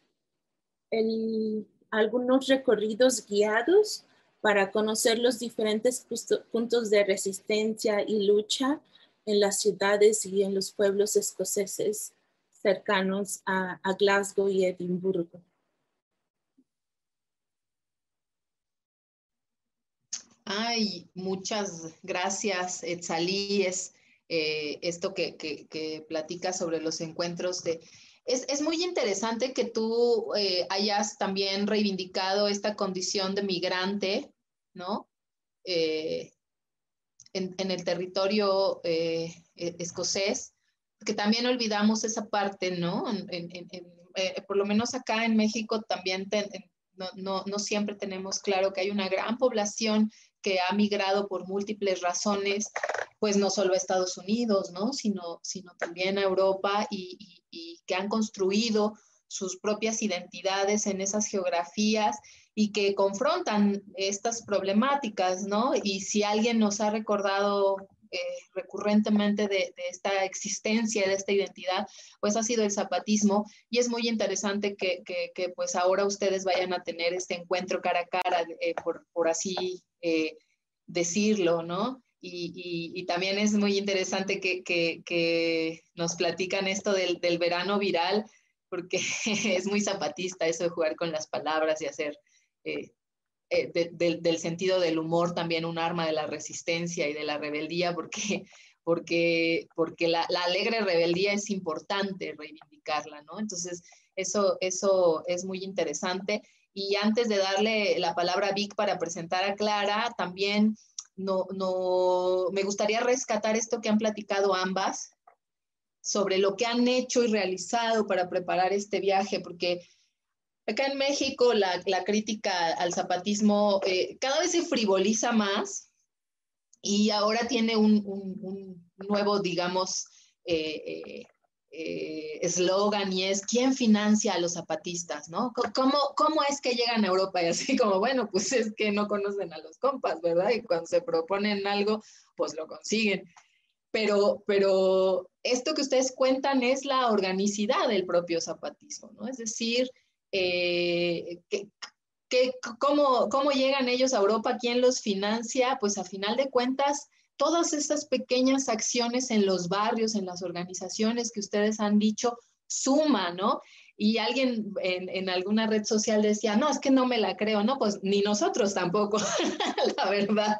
algunos recorridos guiados para conocer los diferentes puntos de resistencia y lucha en las ciudades y en los pueblos escoceses cercanos a, Glasgow y Edimburgo. Ay, muchas gracias, Etzalí. Es eh, esto que, que, platica sobre los encuentros de... Es, muy interesante que tú eh, hayas también reivindicado esta condición de migrante, ¿no? Eh, en, el territorio eh, e, escocés, que también olvidamos esa parte, ¿no? por lo menos acá en México también no, no, siempre tenemos claro que hay una gran población que ha migrado por múltiples razones, pues no solo a Estados Unidos, ¿no? Sino, sino también a Europa y, que han construido sus propias identidades en esas geografías y que confrontan estas problemáticas, ¿no? Y si alguien nos ha recordado eh, recurrentemente de, esta existencia, de esta identidad, pues ha sido el zapatismo y es muy interesante que, pues ahora ustedes vayan a tener este encuentro cara a cara, eh, por, así eh, decirlo, ¿no? Y, también es muy interesante que, nos platican esto del, verano viral, porque es muy zapatista eso de jugar con las palabras y hacer del sentido del humor también un arma de la resistencia y de la rebeldía, porque, porque, porque la, alegre rebeldía es importante reivindicarla, ¿no? Entonces, eso, eso es muy interesante. Y antes de darle la palabra a Vic para presentar a Clara, también no, no, me gustaría rescatar esto que han platicado ambas sobre lo que han hecho y realizado para preparar este viaje, porque acá en México la, crítica al zapatismo eh, cada vez se frivoliza más y ahora tiene un, nuevo, digamos, eslogan y es ¿quién financia a los zapatistas? ¿no? ¿Cómo, ¿Cómo es que llegan a Europa? Y así como, bueno, pues es que no conocen a los compas, ¿verdad? Y cuando se proponen algo, pues lo consiguen. Pero, pero esto que ustedes cuentan es la organicidad del propio zapatismo, ¿no? Es decir, eh, cómo, ¿cómo llegan ellos a Europa? ¿Quién los financia? Pues a final de cuentas, todas estas pequeñas acciones en los barrios, en las organizaciones que ustedes han dicho, suman, ¿no? Y alguien en, alguna red social decía, no, es que no me la creo, no, pues ni nosotros tampoco, la verdad,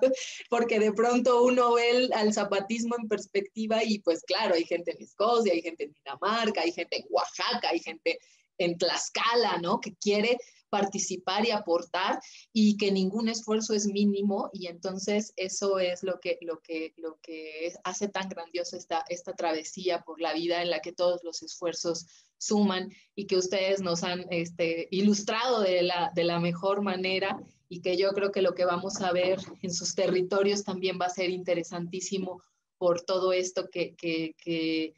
porque de pronto uno ve al zapatismo en perspectiva y pues claro, hay gente en Escocia, hay gente en Dinamarca, hay gente en Oaxaca, hay gente en Tlaxcala, ¿no? Que quiere participar y aportar y que ningún esfuerzo es mínimo y entonces eso es lo que, lo que, lo que hace tan grandiosa esta, esta travesía por la vida en la que todos los esfuerzos suman y que ustedes nos han este, ilustrado de la, de la mejor manera y que yo creo que lo que vamos a ver en sus territorios también va a ser interesantísimo por todo esto que, que, que,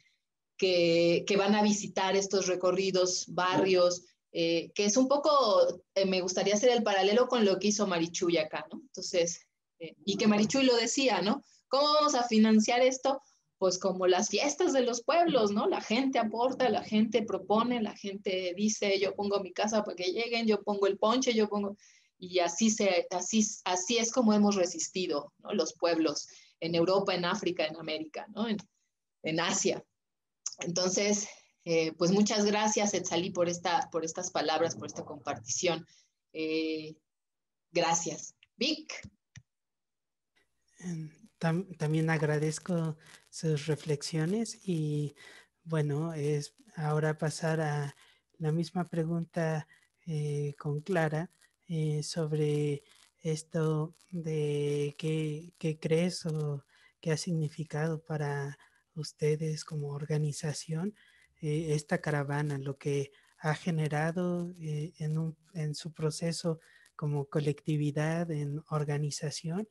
que, van a visitar estos recorridos, barrios, eh, que es un poco, eh, me gustaría hacer el paralelo con lo que hizo Marichuy acá, ¿no? Entonces, eh, y que Marichuy lo decía, ¿no? ¿Cómo vamos a financiar esto? Pues como las fiestas de los pueblos, ¿no? La gente aporta, la gente propone, la gente dice, yo pongo mi casa para que lleguen, yo pongo el ponche, yo pongo... Y así, se, así, así es como hemos resistido, ¿no? Los pueblos en Europa, en África, en América, ¿no? En, en Asia. Entonces, eh, pues muchas gracias, Etzali, por, esta, por estas palabras, por esta compartición. Eh, gracias. Vic. Em, también agradezco sus reflexiones y bueno, es ahora pasar a la misma pregunta eh, con Clara sobre esto de qué, qué crees o qué ha significado para ustedes como organización eh, esta caravana, lo que ha generado eh, en, su proceso como colectividad, en organización,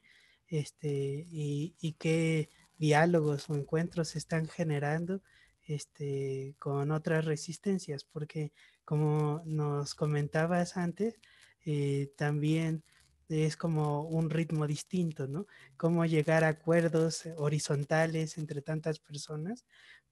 este, y, qué diálogos o encuentros están generando este, con otras resistencias, porque como nos comentabas antes, eh, también es como un ritmo distinto, ¿no? Cómo llegar a acuerdos horizontales entre tantas personas,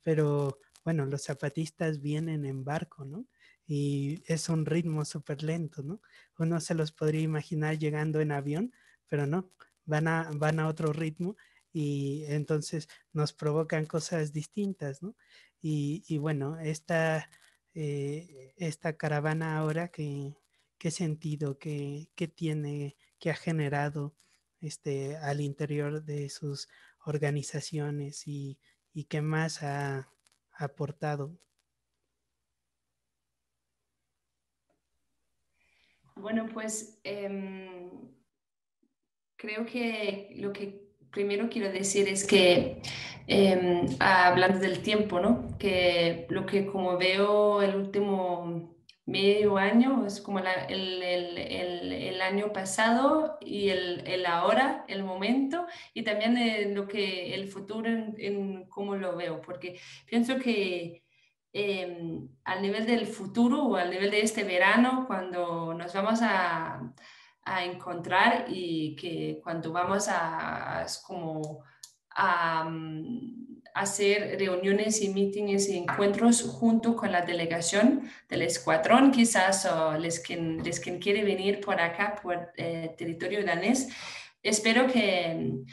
pero bueno, los zapatistas vienen en barco, ¿no? Y es un ritmo súper lento, ¿no? Uno se los podría imaginar llegando en avión, pero no, van a, van a otro ritmo y entonces nos provocan cosas distintas, ¿no? Y, bueno, esta, eh, esta caravana ahora, ¿qué, qué sentido, qué, qué tiene, qué ha generado este, al interior de sus organizaciones y, y qué más ha, aportado? Bueno, pues em, creo que lo que primero quiero decir es que, em, hablando del tiempo, ¿no? Que lo que como veo el último medio año, es como el, año pasado y el, ahora, el momento, y también lo que el futuro en, cómo lo veo, porque pienso que em, al nivel del futuro o al nivel de este verano, cuando nos vamos a, a encontrar y que cuando vamos a, como a, hacer reuniones y mítines y encuentros junto con la delegación del escuadrón, quizás o les quien, les quien quiere venir por acá, por eh, territorio danés. Espero que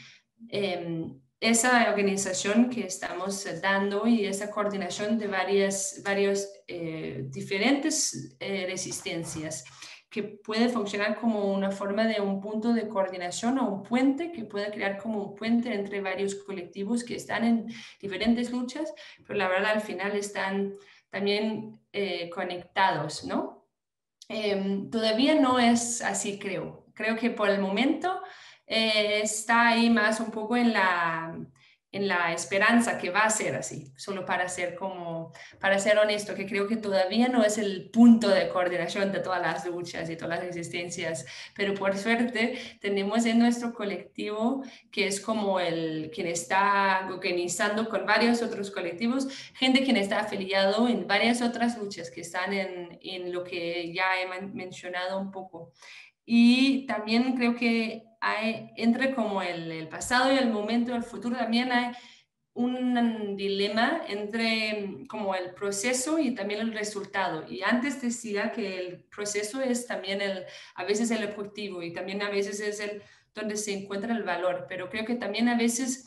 em, esa organización que estamos dando y esa coordinación de varias, varios eh, diferentes eh, resistencias que puede funcionar como una forma de un punto de coordinación o un puente que puede crear como un puente entre varios colectivos que están en diferentes luchas, pero la verdad al final están también eh, conectados, ¿no? Em, todavía no es así, creo. Creo que por el momento eh, está ahí más un poco en la, en la esperanza que va a ser así, solo para ser como, para ser honesto, que creo que todavía no es el punto de coordinación de todas las luchas y todas las existencias, pero por suerte tenemos en nuestro colectivo, que es como el quien está organizando con varios otros colectivos, gente quien está afiliado en varias otras luchas que están en, en lo que ya he mencionado un poco. Y también creo que entre como el, el, pasado y el momento, el futuro, también hay un dilema entre como el proceso y también el resultado. Y antes decía que el proceso es también el, a veces el objetivo y también a veces es el donde se encuentra el valor, pero creo que también a veces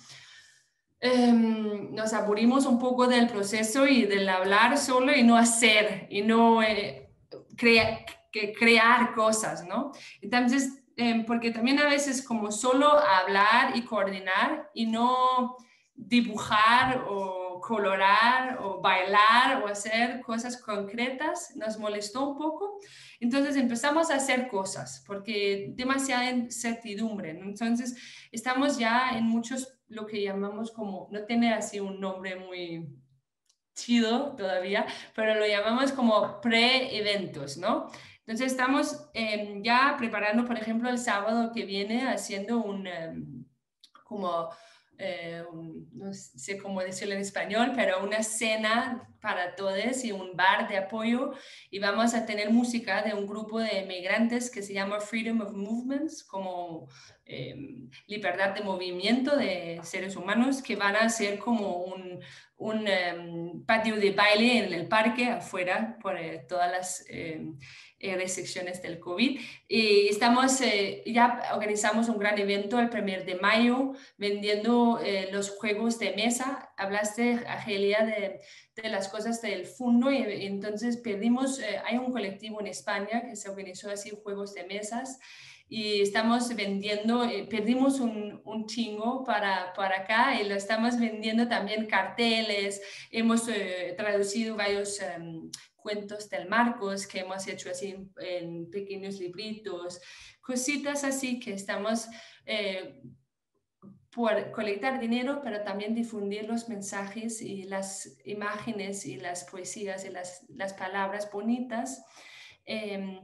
em, nos aburrimos un poco del proceso y del hablar solo y no hacer y no eh, que crear cosas, ¿no? Entonces, em, porque también a veces como solo hablar y coordinar y no dibujar o colorar o bailar o hacer cosas concretas nos molestó un poco. Entonces empezamos a hacer cosas porque demasiada incertidumbre. Entonces estamos ya en muchos, lo que llamamos como, no tiene así un nombre muy chido todavía, pero lo llamamos como pre-eventos, ¿no? Entonces estamos em, ya preparando, por ejemplo, el sábado que viene haciendo un, em, como, eh, no sé cómo decirlo en español, pero una cena para todos y un bar de apoyo. Y vamos a tener música de un grupo de migrantes que se llama Freedom of Movements, como em, libertad de movimiento de seres humanos, que van a ser como un, un patio de baile en el parque afuera por eh, todas las eh, restricciones del COVID. Y estamos, eh, ya organizamos un gran evento el 1 de mayo vendiendo eh, los juegos de mesa. Hablaste, Angelia, de, de las cosas del fondo y, entonces pedimos, hay un colectivo en España que se organizó así juegos de mesas y estamos vendiendo, perdimos un, un, chingo para, para acá y lo estamos vendiendo también carteles, hemos traducido varios em, cuentos del Marcos que hemos hecho así en, pequeños libritos, cositas así que estamos eh, por colectar dinero, pero también difundir los mensajes y las imágenes y las poesías y las, las palabras bonitas. Em,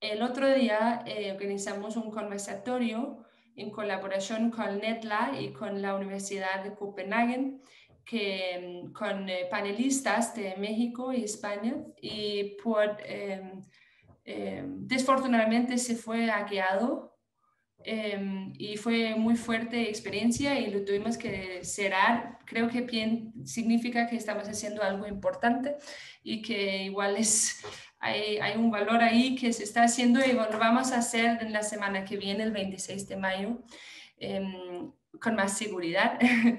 el otro día eh, organizamos un conversatorio en colaboración con NETLA y con la Universidad de Copenhague que, mm, con eh, panelistas de México y España y por, em, em, desfortunadamente se fue hackeado em, y fue muy fuerte experiencia y lo tuvimos que cerrar. Creo que bien significa que estamos haciendo algo importante y que igual es, hay, hay, un valor ahí que se está haciendo y lo vamos a hacer en la semana que viene, el 26 de mayo con más seguridad.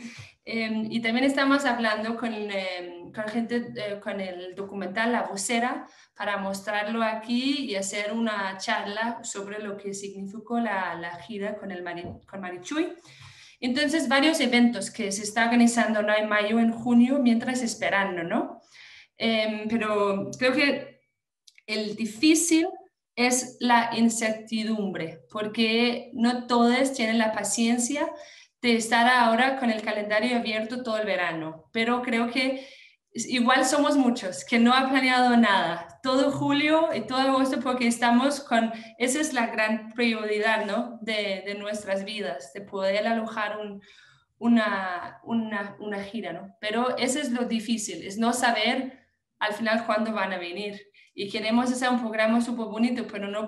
Em, y también estamos hablando con, em, con gente, eh, con el documental La Vocera, para mostrarlo aquí y hacer una charla sobre lo que significó la, la gira con, el con Marichuy. Entonces, varios eventos que se está organizando ¿no? en mayo, en junio, mientras esperando, ¿no? Em, pero creo que el difícil es la incertidumbre, porque no todos tienen la paciencia de estar ahora con el calendario abierto todo el verano, pero creo que igual somos muchos que no han planeado nada, todo julio y todo agosto porque estamos con, esa es la gran prioridad ¿no? de, de nuestras vidas, de poder alojar un, una, una, una, gira, ¿no? Pero eso es lo difícil, es no saber al final cuándo van a venir. Y queremos hacer un programa súper bonito, pero no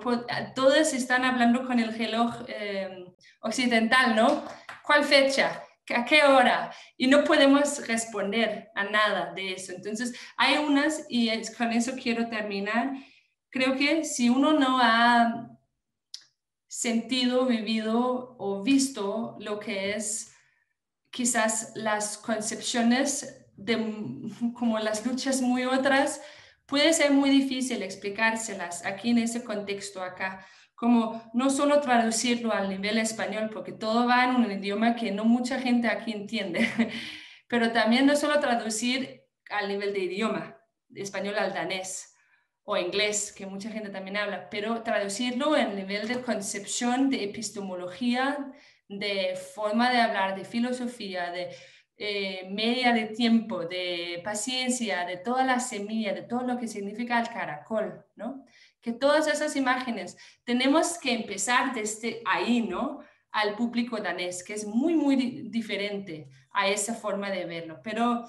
todos están hablando con el reloj eh, occidental, ¿no? ¿Cuál fecha? ¿A qué hora? Y no podemos responder a nada de eso. Entonces, hay unas, y con eso quiero terminar, creo que si uno no ha sentido, vivido o visto lo que es quizás las concepciones de como las luchas muy otras, puede ser muy difícil explicárselas aquí en ese contexto acá como no solo traducirlo al nivel español, porque todo va en un idioma que no mucha gente aquí entiende, pero también no solo traducir al nivel de idioma, español al danés o inglés, que mucha gente también habla, pero traducirlo en nivel de concepción, de epistemología, de forma de hablar, de filosofía, de eh, media de tiempo, de paciencia, de toda la semilla, de todo lo que significa el caracol, ¿no? Que todas esas imágenes tenemos que empezar desde ahí, ¿no? Al público danés, que es muy, muy diferente a esa forma de verlo. Pero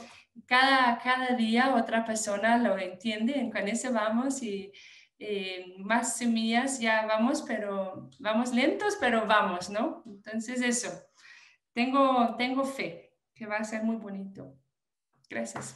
cada, cada día otra persona lo entiende, con eso vamos y eh, más semillas ya vamos, pero vamos lentos, pero vamos, ¿no? Entonces eso, tengo, tengo fe que va a ser muy bonito. Gracias.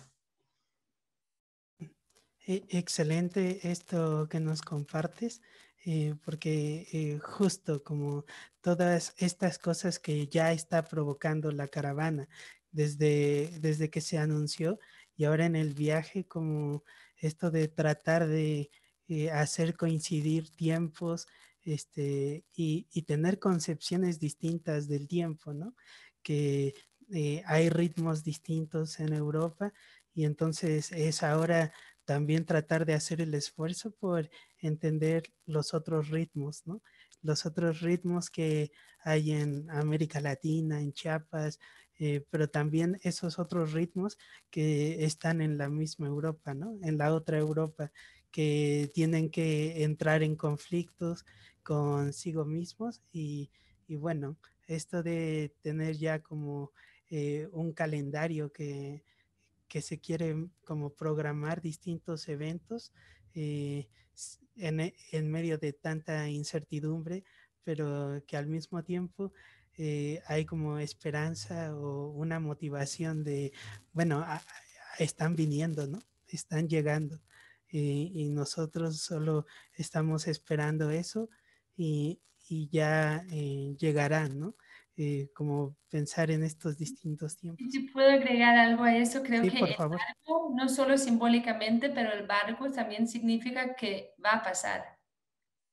E, excelente esto que nos compartes, eh, porque eh, justo como todas estas cosas que ya está provocando la caravana desde, desde que se anunció y ahora en el viaje, como esto de tratar de eh, hacer coincidir tiempos este, y, tener concepciones distintas del tiempo, ¿no? Que eh, hay ritmos distintos en Europa y entonces es ahora también tratar de hacer el esfuerzo por entender los otros ritmos, ¿no? Los otros ritmos que hay en América Latina, en Chiapas, eh, pero también esos otros ritmos que están en la misma Europa. En la otra Europa que tienen que entrar en conflictos consigo mismos y, bueno, esto de tener ya como eh, un calendario que, que, se quiere como programar distintos eventos eh, en, en, medio de tanta incertidumbre, pero que al mismo tiempo eh, hay como esperanza o una motivación de, bueno, están viniendo, ¿no? Están llegando y, nosotros solo estamos esperando eso y, y ya llegarán, ¿no? Eh, como pensar en estos distintos tiempos. Si puedo agregar algo a eso, creo que el barco, no solo simbólicamente, pero el barco también significa que va a pasar.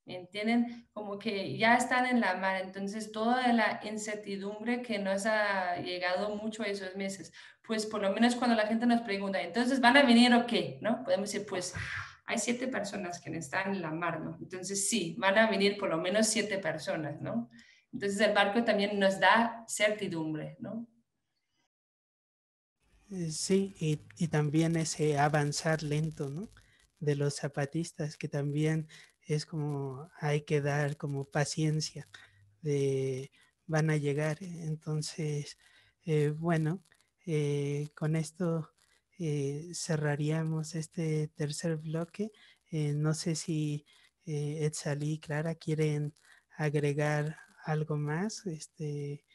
¿Me entienden? Como que ya están en la mar, entonces toda la incertidumbre que nos ha llegado mucho esos meses, pues por lo menos cuando la gente nos pregunta, entonces, ¿van a venir o qué? ¿No? Podemos decir, pues hay siete personas que están en la mar, ¿no? Entonces, sí, van a venir por lo menos siete personas, ¿no? Entonces, el barco también nos da certidumbre, ¿no? Eh, sí, y, también ese avanzar lento, ¿no? De los zapatistas, que también es como hay que dar como paciencia de van a llegar. Entonces, eh, bueno, eh, con esto cerraríamos este tercer bloque. no sé si Etzali y Clara quieren agregar algo más este,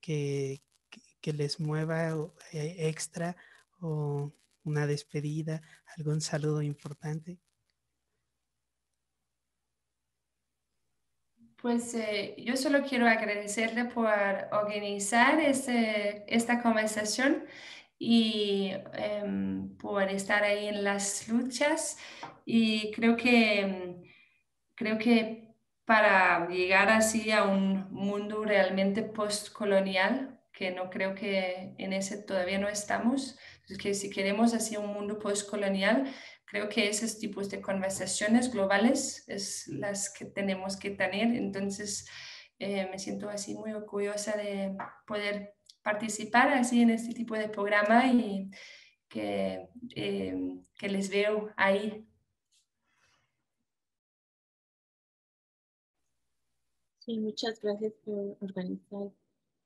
que, que les mueva extra o una despedida, algún saludo importante. Pues eh, yo solo quiero agradecerle por organizar este, esta conversación y em, por estar ahí en las luchas. Y creo que, em, creo que para llegar así a un mundo realmente postcolonial, que no creo que en ese todavía no estamos, es que si queremos así un mundo postcolonial, Creo que esos tipos de conversaciones globales es las que tenemos que tener. Entonces, eh, me siento así muy orgullosa de poder participar así en este tipo de programa y que, eh, que les veo ahí. Sí, muchas gracias por organizar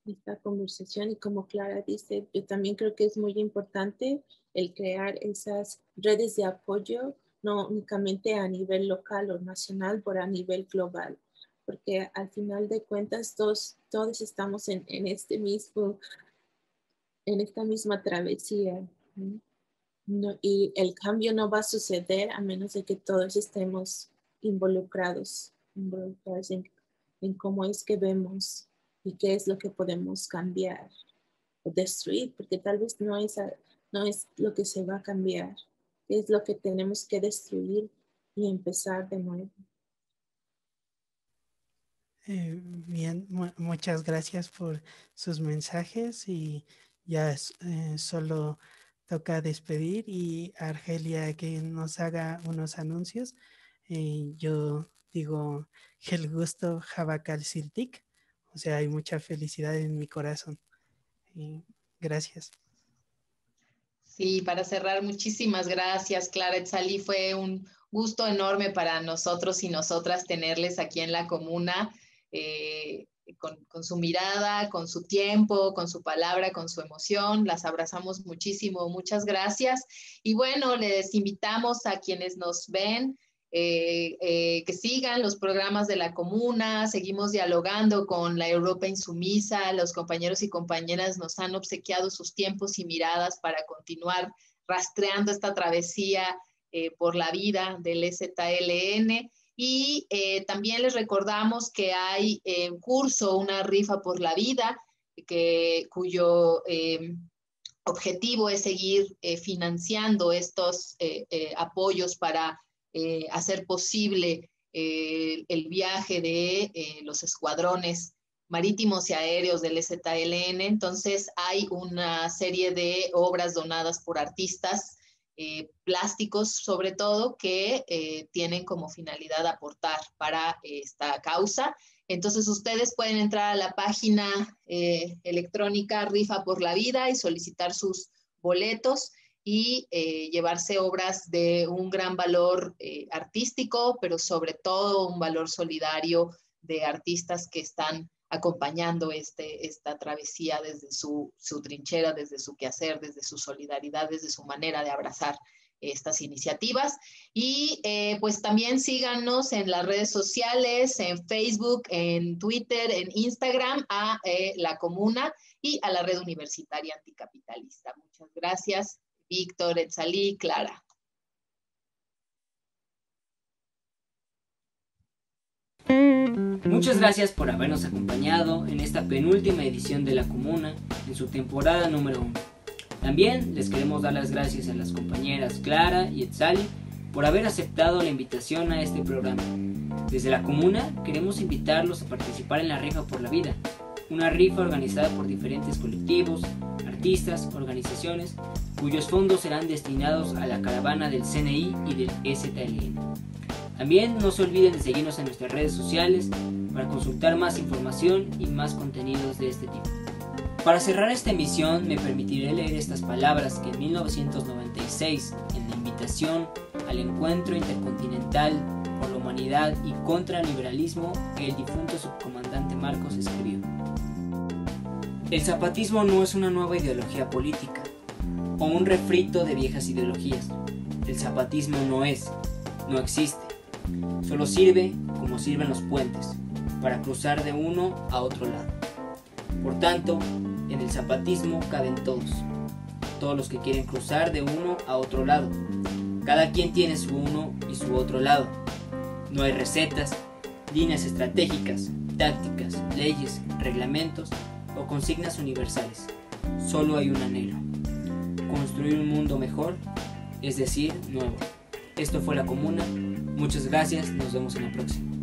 esta conversación y como Clara dice, yo también creo que es muy importante el crear esas redes de apoyo, no únicamente a nivel local o nacional, pero a nivel global, porque al final de cuentas todos, todos estamos en, en este mismo, en esta misma travesía. y el cambio no va a suceder a menos de que todos estemos involucrados, involucrados en, en cómo es que vemos y qué es lo que podemos cambiar o destruir, porque tal vez no es, no es lo que se va a cambiar, es lo que tenemos que destruir y empezar de nuevo. Eh, bien, muchas gracias por sus mensajes y ya eh, solo toca despedir y Argelia que nos haga unos anuncios. Eh, yo digo el gusto Siltic o sea, hay mucha felicidad en mi corazón. Gracias. Sí, para cerrar, muchísimas gracias, Clara Etzali. Fue un gusto enorme para nosotros y nosotras tenerles aquí en la comuna. Eh, con, con, su mirada, con su tiempo, con su palabra, con su emoción. Las abrazamos muchísimo. Muchas gracias. Y bueno, les invitamos a quienes nos ven eh, eh, que sigan los programas de la comuna, seguimos dialogando con la Europa insumisa, los compañeros y compañeras nos han obsequiado sus tiempos y miradas para continuar rastreando esta travesía eh, por la vida del ZLN. Y también les recordamos que hay en curso una rifa por la vida, que, cuyo objetivo es seguir financiando estos apoyos para eh, hacer posible eh, el viaje de eh, los escuadrones marítimos y aéreos del ZLN. Entonces hay una serie de obras donadas por artistas plásticos, sobre todo, que tienen como finalidad aportar para esta causa. Entonces ustedes pueden entrar a la página electrónica Rifa por la Vida y solicitar sus boletos y eh, llevarse obras de un gran valor eh, artístico, pero sobre todo un valor solidario de artistas que están acompañando este, esta travesía desde su, su, trinchera, desde su quehacer, desde su solidaridad, desde su manera de abrazar estas iniciativas. Y eh, pues también síganos en las redes sociales, en Facebook, en Twitter, en Instagram, a la comuna y a la red universitaria anticapitalista. Muchas gracias. Víctor, Etzalí, Clara. Muchas gracias por habernos acompañado en esta penúltima edición de La Comuna en su temporada número 1. También les queremos dar las gracias a las compañeras Clara y Etzali por haber aceptado la invitación a este programa. Desde La Comuna queremos invitarlos a participar en la rifa por la vida, una rifa organizada por diferentes colectivos, artistas, organizaciones, cuyos fondos serán destinados a la caravana del CNI y del STLN. También no se olviden de seguirnos en nuestras redes sociales para consultar más información y más contenidos de este tipo. Para cerrar esta emisión me permitiré leer estas palabras que en 1996, en la invitación al encuentro intercontinental por la humanidad y contra el liberalismo, el difunto subcomandante Marcos escribió. El zapatismo no es una nueva ideología política o un refrito de viejas ideologías. El zapatismo no es, no existe. Solo sirve como sirven los puentes, para cruzar de uno a otro lado. Por tanto, en el zapatismo caben todos, todos los que quieren cruzar de uno a otro lado. Cada quien tiene su uno y su otro lado. No hay recetas, líneas estratégicas, tácticas, leyes, reglamentos consignas universales. Solo hay un anhelo. Construir un mundo mejor, es decir, nuevo. Esto fue La Comuna. Muchas gracias, nos vemos en la próxima.